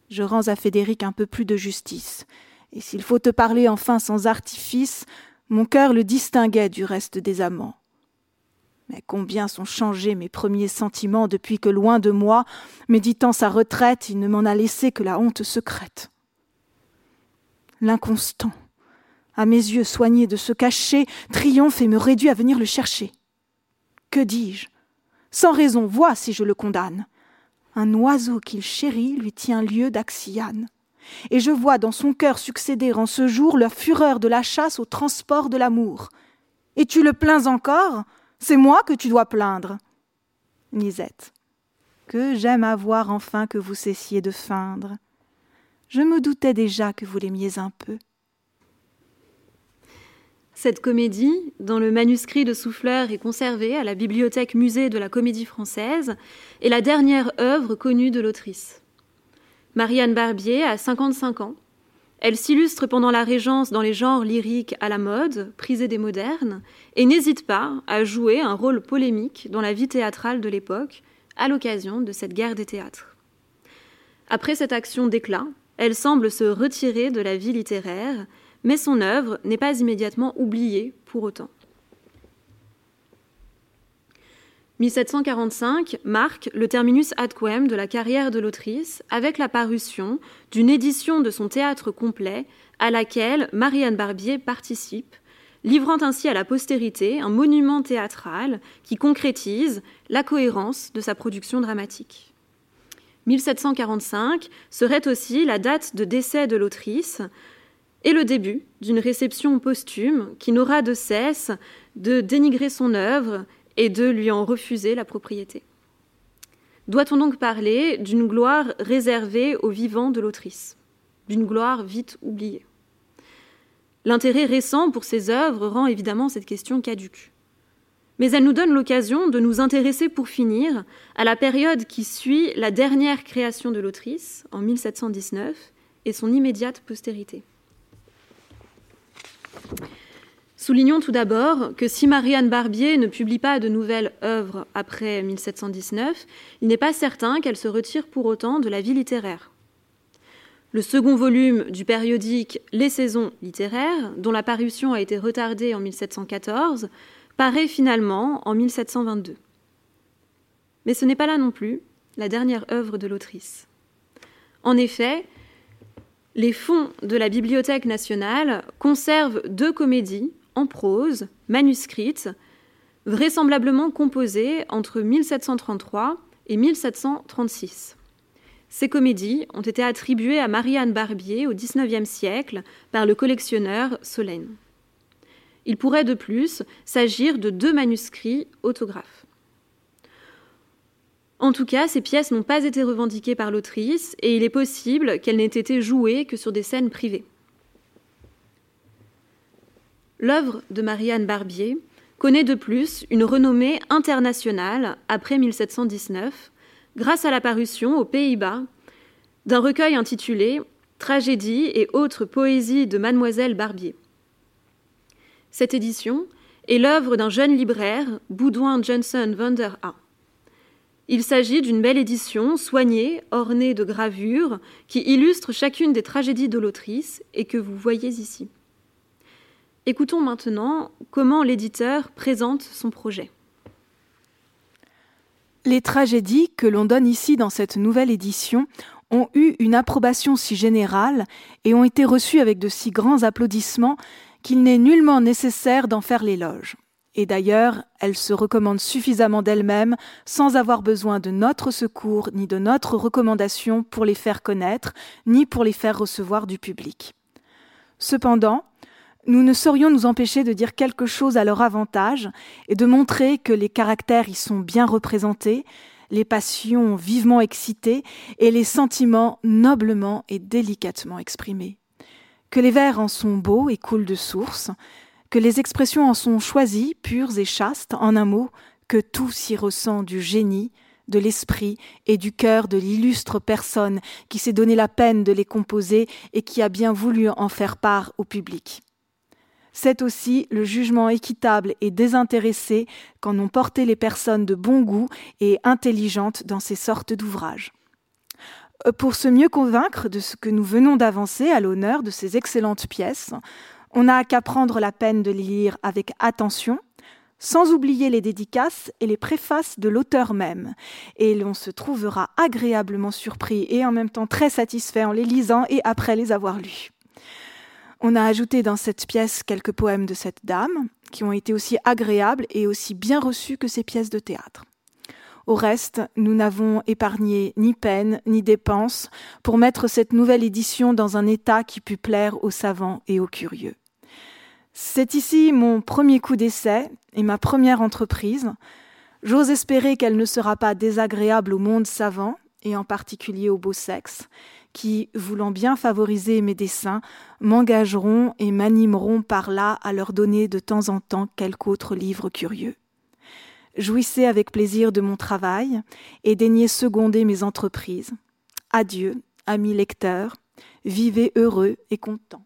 Je rends à Frédéric un peu plus de justice, et s'il faut te parler enfin sans artifice, mon cœur le distinguait du reste des amants. Mais combien sont changés mes premiers sentiments depuis que, loin de moi, méditant sa retraite, il ne m'en a laissé que la honte secrète. L'inconstant, à mes yeux soigné de se cacher, triomphe et me réduit à venir le chercher. Que dis-je? Sans raison, vois si je le condamne. Un oiseau qu'il chérit lui tient lieu d'Axiane. Et je vois dans son cœur succéder en ce jour la fureur de la chasse au transport de l'amour. Et tu le plains encore? C'est moi que tu dois plaindre. Lisette. Que j'aime à voir enfin que vous cessiez de feindre. Je me doutais déjà que vous l'aimiez un peu. Cette comédie, dont le manuscrit de Souffleur est conservé à la bibliothèque musée de la Comédie française, est la dernière œuvre connue de l'autrice. Marianne Barbier a 55 ans elle s'illustre pendant la Régence dans les genres lyriques à la mode, prisés des modernes, et n'hésite pas à jouer un rôle polémique dans la vie théâtrale de l'époque, à l'occasion de cette guerre des théâtres. Après cette action d'éclat, elle semble se retirer de la vie littéraire, mais son œuvre n'est pas immédiatement oubliée pour autant. 1745 marque le terminus ad quem de la carrière de l'autrice avec la parution d'une édition de son théâtre complet à laquelle Marianne Barbier participe, livrant ainsi à la postérité un monument théâtral qui concrétise la cohérence de sa production dramatique. 1745 serait aussi la date de décès de l'autrice et le début d'une réception posthume qui n'aura de cesse de dénigrer son œuvre et de lui en refuser la propriété. Doit-on donc parler d'une gloire réservée aux vivants de l'autrice, d'une gloire vite oubliée? L'intérêt récent pour ces œuvres rend évidemment cette question caduque. Mais elle nous donne l'occasion de nous intéresser pour finir à la période qui suit la dernière création de l'autrice, en 1719, et son immédiate postérité. Soulignons tout d'abord que si Marianne Barbier ne publie pas de nouvelles œuvres après 1719, il n'est pas certain qu'elle se retire pour autant de la vie littéraire. Le second volume du périodique Les Saisons littéraires, dont la parution a été retardée en 1714, paraît finalement en 1722. Mais ce n'est pas là non plus la dernière œuvre de l'autrice. En effet, les fonds de la Bibliothèque nationale conservent deux comédies en prose, manuscrite, vraisemblablement composée entre 1733 et 1736. Ces comédies ont été attribuées à Marianne Barbier au XIXe siècle par le collectionneur Solène. Il pourrait de plus s'agir de deux manuscrits autographes. En tout cas, ces pièces n'ont pas été revendiquées par l'autrice et il est possible qu'elles n'aient été jouées que sur des scènes privées. L'œuvre de Marianne Barbier connaît de plus une renommée internationale après 1719 grâce à la parution aux Pays-Bas d'un recueil intitulé Tragédie et autres poésies de Mademoiselle Barbier. Cette édition est l'œuvre d'un jeune libraire, Boudouin Johnson van der A. Il s'agit d'une belle édition soignée, ornée de gravures, qui illustre chacune des tragédies de l'autrice et que vous voyez ici. Écoutons maintenant comment l'éditeur présente son projet. Les tragédies que l'on donne ici dans cette nouvelle édition ont eu une approbation si générale et ont été reçues avec de si grands applaudissements qu'il n'est nullement nécessaire d'en faire l'éloge. Et d'ailleurs, elles se recommandent suffisamment d'elles-mêmes sans avoir besoin de notre secours ni de notre recommandation pour les faire connaître, ni pour les faire recevoir du public. Cependant, nous ne saurions nous empêcher de dire quelque chose à leur avantage et de montrer que les caractères y sont bien représentés, les passions vivement excitées et les sentiments noblement et délicatement exprimés. Que les vers en sont beaux et coulent de source, que les expressions en sont choisies, pures et chastes, en un mot, que tout s'y ressent du génie, de l'esprit et du cœur de l'illustre personne qui s'est donné la peine de les composer et qui a bien voulu en faire part au public. C'est aussi le jugement équitable et désintéressé qu'en ont porté les personnes de bon goût et intelligentes dans ces sortes d'ouvrages. Euh, pour se mieux convaincre de ce que nous venons d'avancer à l'honneur de ces excellentes pièces, on n'a qu'à prendre la peine de les lire avec attention, sans oublier les dédicaces et les préfaces de l'auteur même, et l'on se trouvera agréablement surpris et en même temps très satisfait en les lisant et après les avoir lus. On a ajouté dans cette pièce quelques poèmes de cette dame, qui ont été aussi agréables et aussi bien reçus que ces pièces de théâtre. Au reste, nous n'avons épargné ni peine ni dépenses pour mettre cette nouvelle édition dans un état qui pût plaire aux savants et aux curieux. C'est ici mon premier coup d'essai et ma première entreprise. J'ose espérer qu'elle ne sera pas désagréable au monde savant, et en particulier au beau sexe, qui, voulant bien favoriser mes dessins, m'engageront et m'animeront par là à leur donner de temps en temps quelque autre livre curieux. Jouissez avec plaisir de mon travail et daignez seconder mes entreprises. Adieu, amis lecteurs, vivez heureux et contents.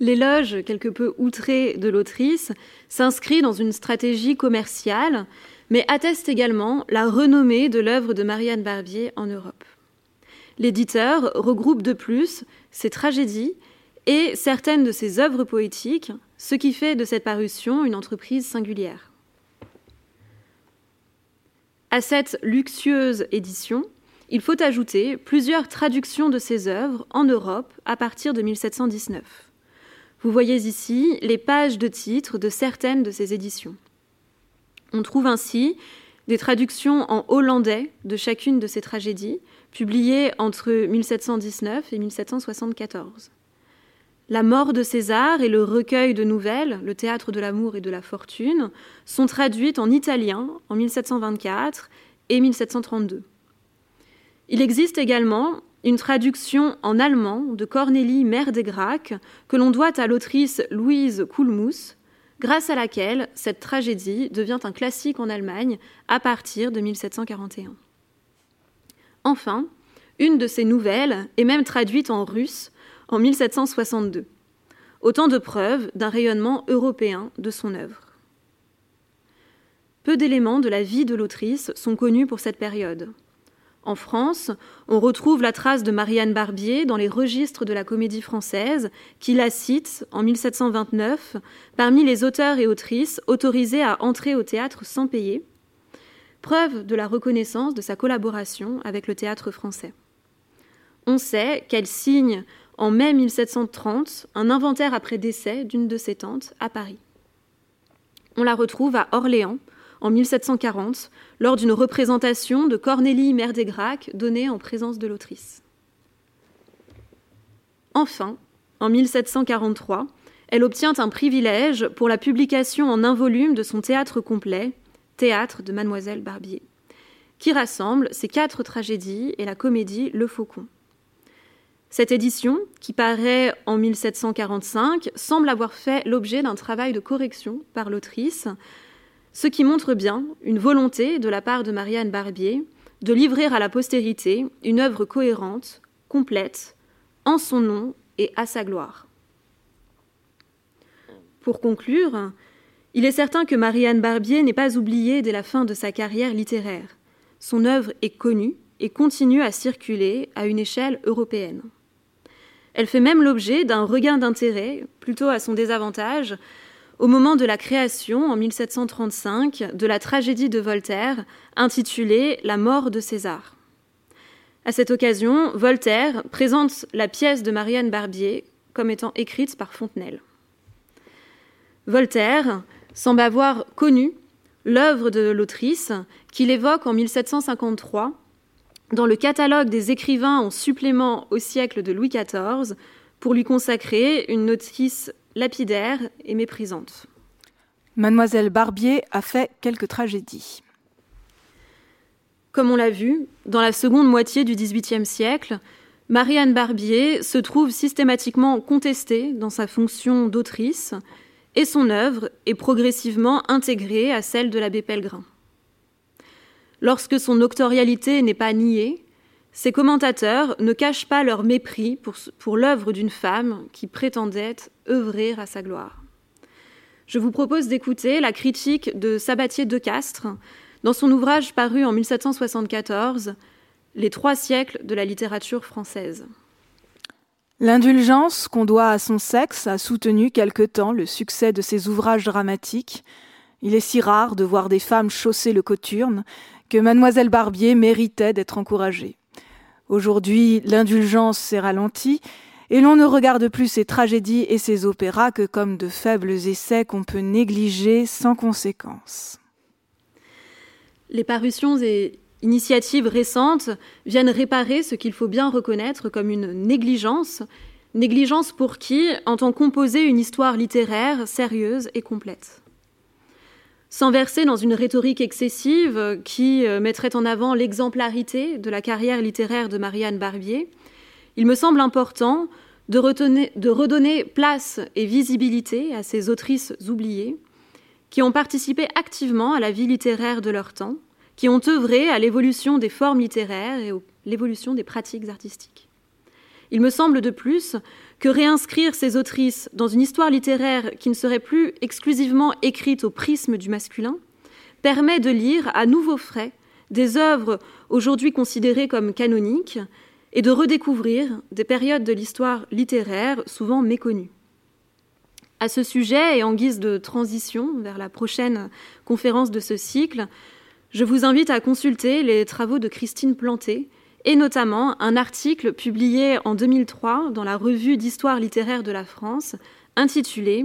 L'éloge quelque peu outré de l'autrice s'inscrit dans une stratégie commerciale, mais atteste également la renommée de l'œuvre de Marianne Barbier en Europe. L'éditeur regroupe de plus ses tragédies et certaines de ses œuvres poétiques, ce qui fait de cette parution une entreprise singulière. À cette luxueuse édition, il faut ajouter plusieurs traductions de ses œuvres en Europe à partir de 1719. Vous voyez ici les pages de titres de certaines de ces éditions. On trouve ainsi des traductions en hollandais de chacune de ces tragédies, publiées entre 1719 et 1774. La mort de César et le recueil de nouvelles, le théâtre de l'amour et de la fortune, sont traduites en italien en 1724 et 1732. Il existe également une traduction en allemand de Cornélie Mère des Gracques que l'on doit à l'autrice Louise Coulmous, grâce à laquelle cette tragédie devient un classique en Allemagne à partir de 1741. Enfin, une de ces nouvelles est même traduite en russe en 1762. Autant de preuves d'un rayonnement européen de son œuvre. Peu d'éléments de la vie de l'autrice sont connus pour cette période. En France, on retrouve la trace de Marianne Barbier dans les registres de la comédie française, qui la cite en 1729 parmi les auteurs et autrices autorisés à entrer au théâtre sans payer, preuve de la reconnaissance de sa collaboration avec le théâtre français. On sait qu'elle signe en mai 1730 un inventaire après décès d'une de ses tantes à Paris. On la retrouve à Orléans en 1740 lors d'une représentation de Cornélie Mère des Gracques donnée en présence de l'autrice. Enfin, en 1743, elle obtient un privilège pour la publication en un volume de son théâtre complet, Théâtre de Mademoiselle Barbier, qui rassemble ses quatre tragédies et la comédie Le Faucon. Cette édition, qui paraît en 1745, semble avoir fait l'objet d'un travail de correction par l'autrice, ce qui montre bien une volonté de la part de Marianne Barbier de livrer à la postérité une œuvre cohérente, complète, en son nom et à sa gloire. Pour conclure, il est certain que Marianne Barbier n'est pas oubliée dès la fin de sa carrière littéraire. Son œuvre est connue et continue à circuler à une échelle européenne. Elle fait même l'objet d'un regain d'intérêt, plutôt à son désavantage, au moment de la création, en 1735, de la tragédie de Voltaire, intitulée La mort de César. À cette occasion, Voltaire présente la pièce de Marianne Barbier comme étant écrite par Fontenelle. Voltaire semble avoir connu l'œuvre de l'autrice qu'il évoque en 1753 dans le catalogue des écrivains en supplément au siècle de Louis XIV pour lui consacrer une notice lapidaire et méprisante. Mademoiselle Barbier a fait quelques tragédies. Comme on l'a vu, dans la seconde moitié du XVIIIe siècle, Marianne Barbier se trouve systématiquement contestée dans sa fonction d'autrice et son œuvre est progressivement intégrée à celle de l'abbé Pellegrin. Lorsque son octorialité n'est pas niée, ses commentateurs ne cachent pas leur mépris pour, l'œuvre d'une femme qui prétendait œuvrer à sa gloire. Je vous propose d'écouter la critique de Sabatier de Castres dans son ouvrage paru en 1774, Les trois siècles de la littérature française. L'indulgence qu'on doit à son sexe a soutenu quelque temps le succès de ses ouvrages dramatiques. Il est si rare de voir des femmes chausser le coturne que mademoiselle Barbier méritait d'être encouragée. Aujourd'hui, l'indulgence s'est ralentie et l'on ne regarde plus ses tragédies et ses opéras que comme de faibles essais qu'on peut négliger sans conséquence. Les parutions et initiatives récentes viennent réparer ce qu'il faut bien reconnaître comme une négligence, négligence pour qui entend composer une histoire littéraire sérieuse et complète sans verser dans une rhétorique excessive qui euh, mettrait en avant l'exemplarité de la carrière littéraire de Marianne Barbier, il me semble important de, de, redonner place et visibilité à ces autrices oubliées qui ont participé activement à la vie littéraire de leur temps, qui ont œuvré à l'évolution des formes littéraires et à l'évolution des pratiques artistiques. Il me semble de plus que réinscrire ces autrices dans une histoire littéraire qui ne serait plus exclusivement écrite au prisme du masculin permet de lire à nouveau frais des œuvres aujourd'hui considérées comme canoniques et de redécouvrir des périodes de l'histoire littéraire souvent méconnues. À ce sujet, et en guise de transition vers la prochaine conférence de ce cycle, je vous invite à consulter les travaux de Christine Planté, et notamment un article publié en 2003 dans la revue d'histoire littéraire de la France intitulé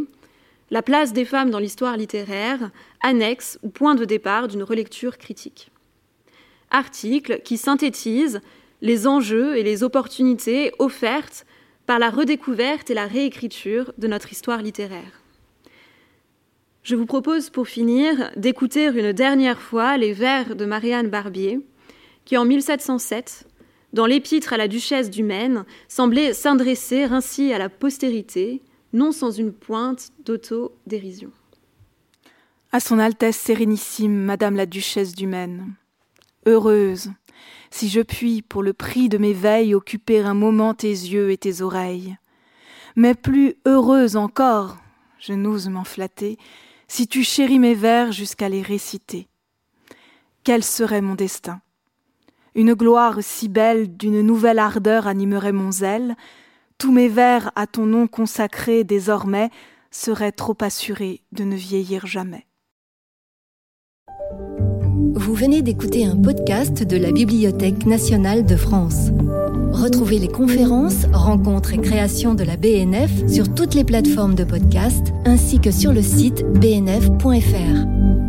La place des femmes dans l'histoire littéraire, annexe ou point de départ d'une relecture critique. Article qui synthétise les enjeux et les opportunités offertes par la redécouverte et la réécriture de notre histoire littéraire. Je vous propose pour finir d'écouter une dernière fois les vers de Marianne Barbier, qui en 1707 dans l'épître à la duchesse du Maine, semblait s'adresser ainsi à la postérité, non sans une pointe d'auto-dérision. À son Altesse Sérénissime, Madame la Duchesse du Maine, heureuse, si je puis, pour le prix de mes veilles, occuper un moment tes yeux et tes oreilles, mais plus heureuse encore, je n'ose m'en flatter, si tu chéris mes vers jusqu'à les réciter. Quel serait mon destin? Une gloire si belle d'une nouvelle ardeur animerait mon zèle. Tous mes vers à ton nom consacrés désormais seraient trop assurés de ne vieillir jamais. Vous venez d'écouter un podcast de la Bibliothèque nationale de France. Retrouvez les conférences, rencontres et créations de la BNF sur toutes les plateformes de podcast ainsi que sur le site bnf.fr.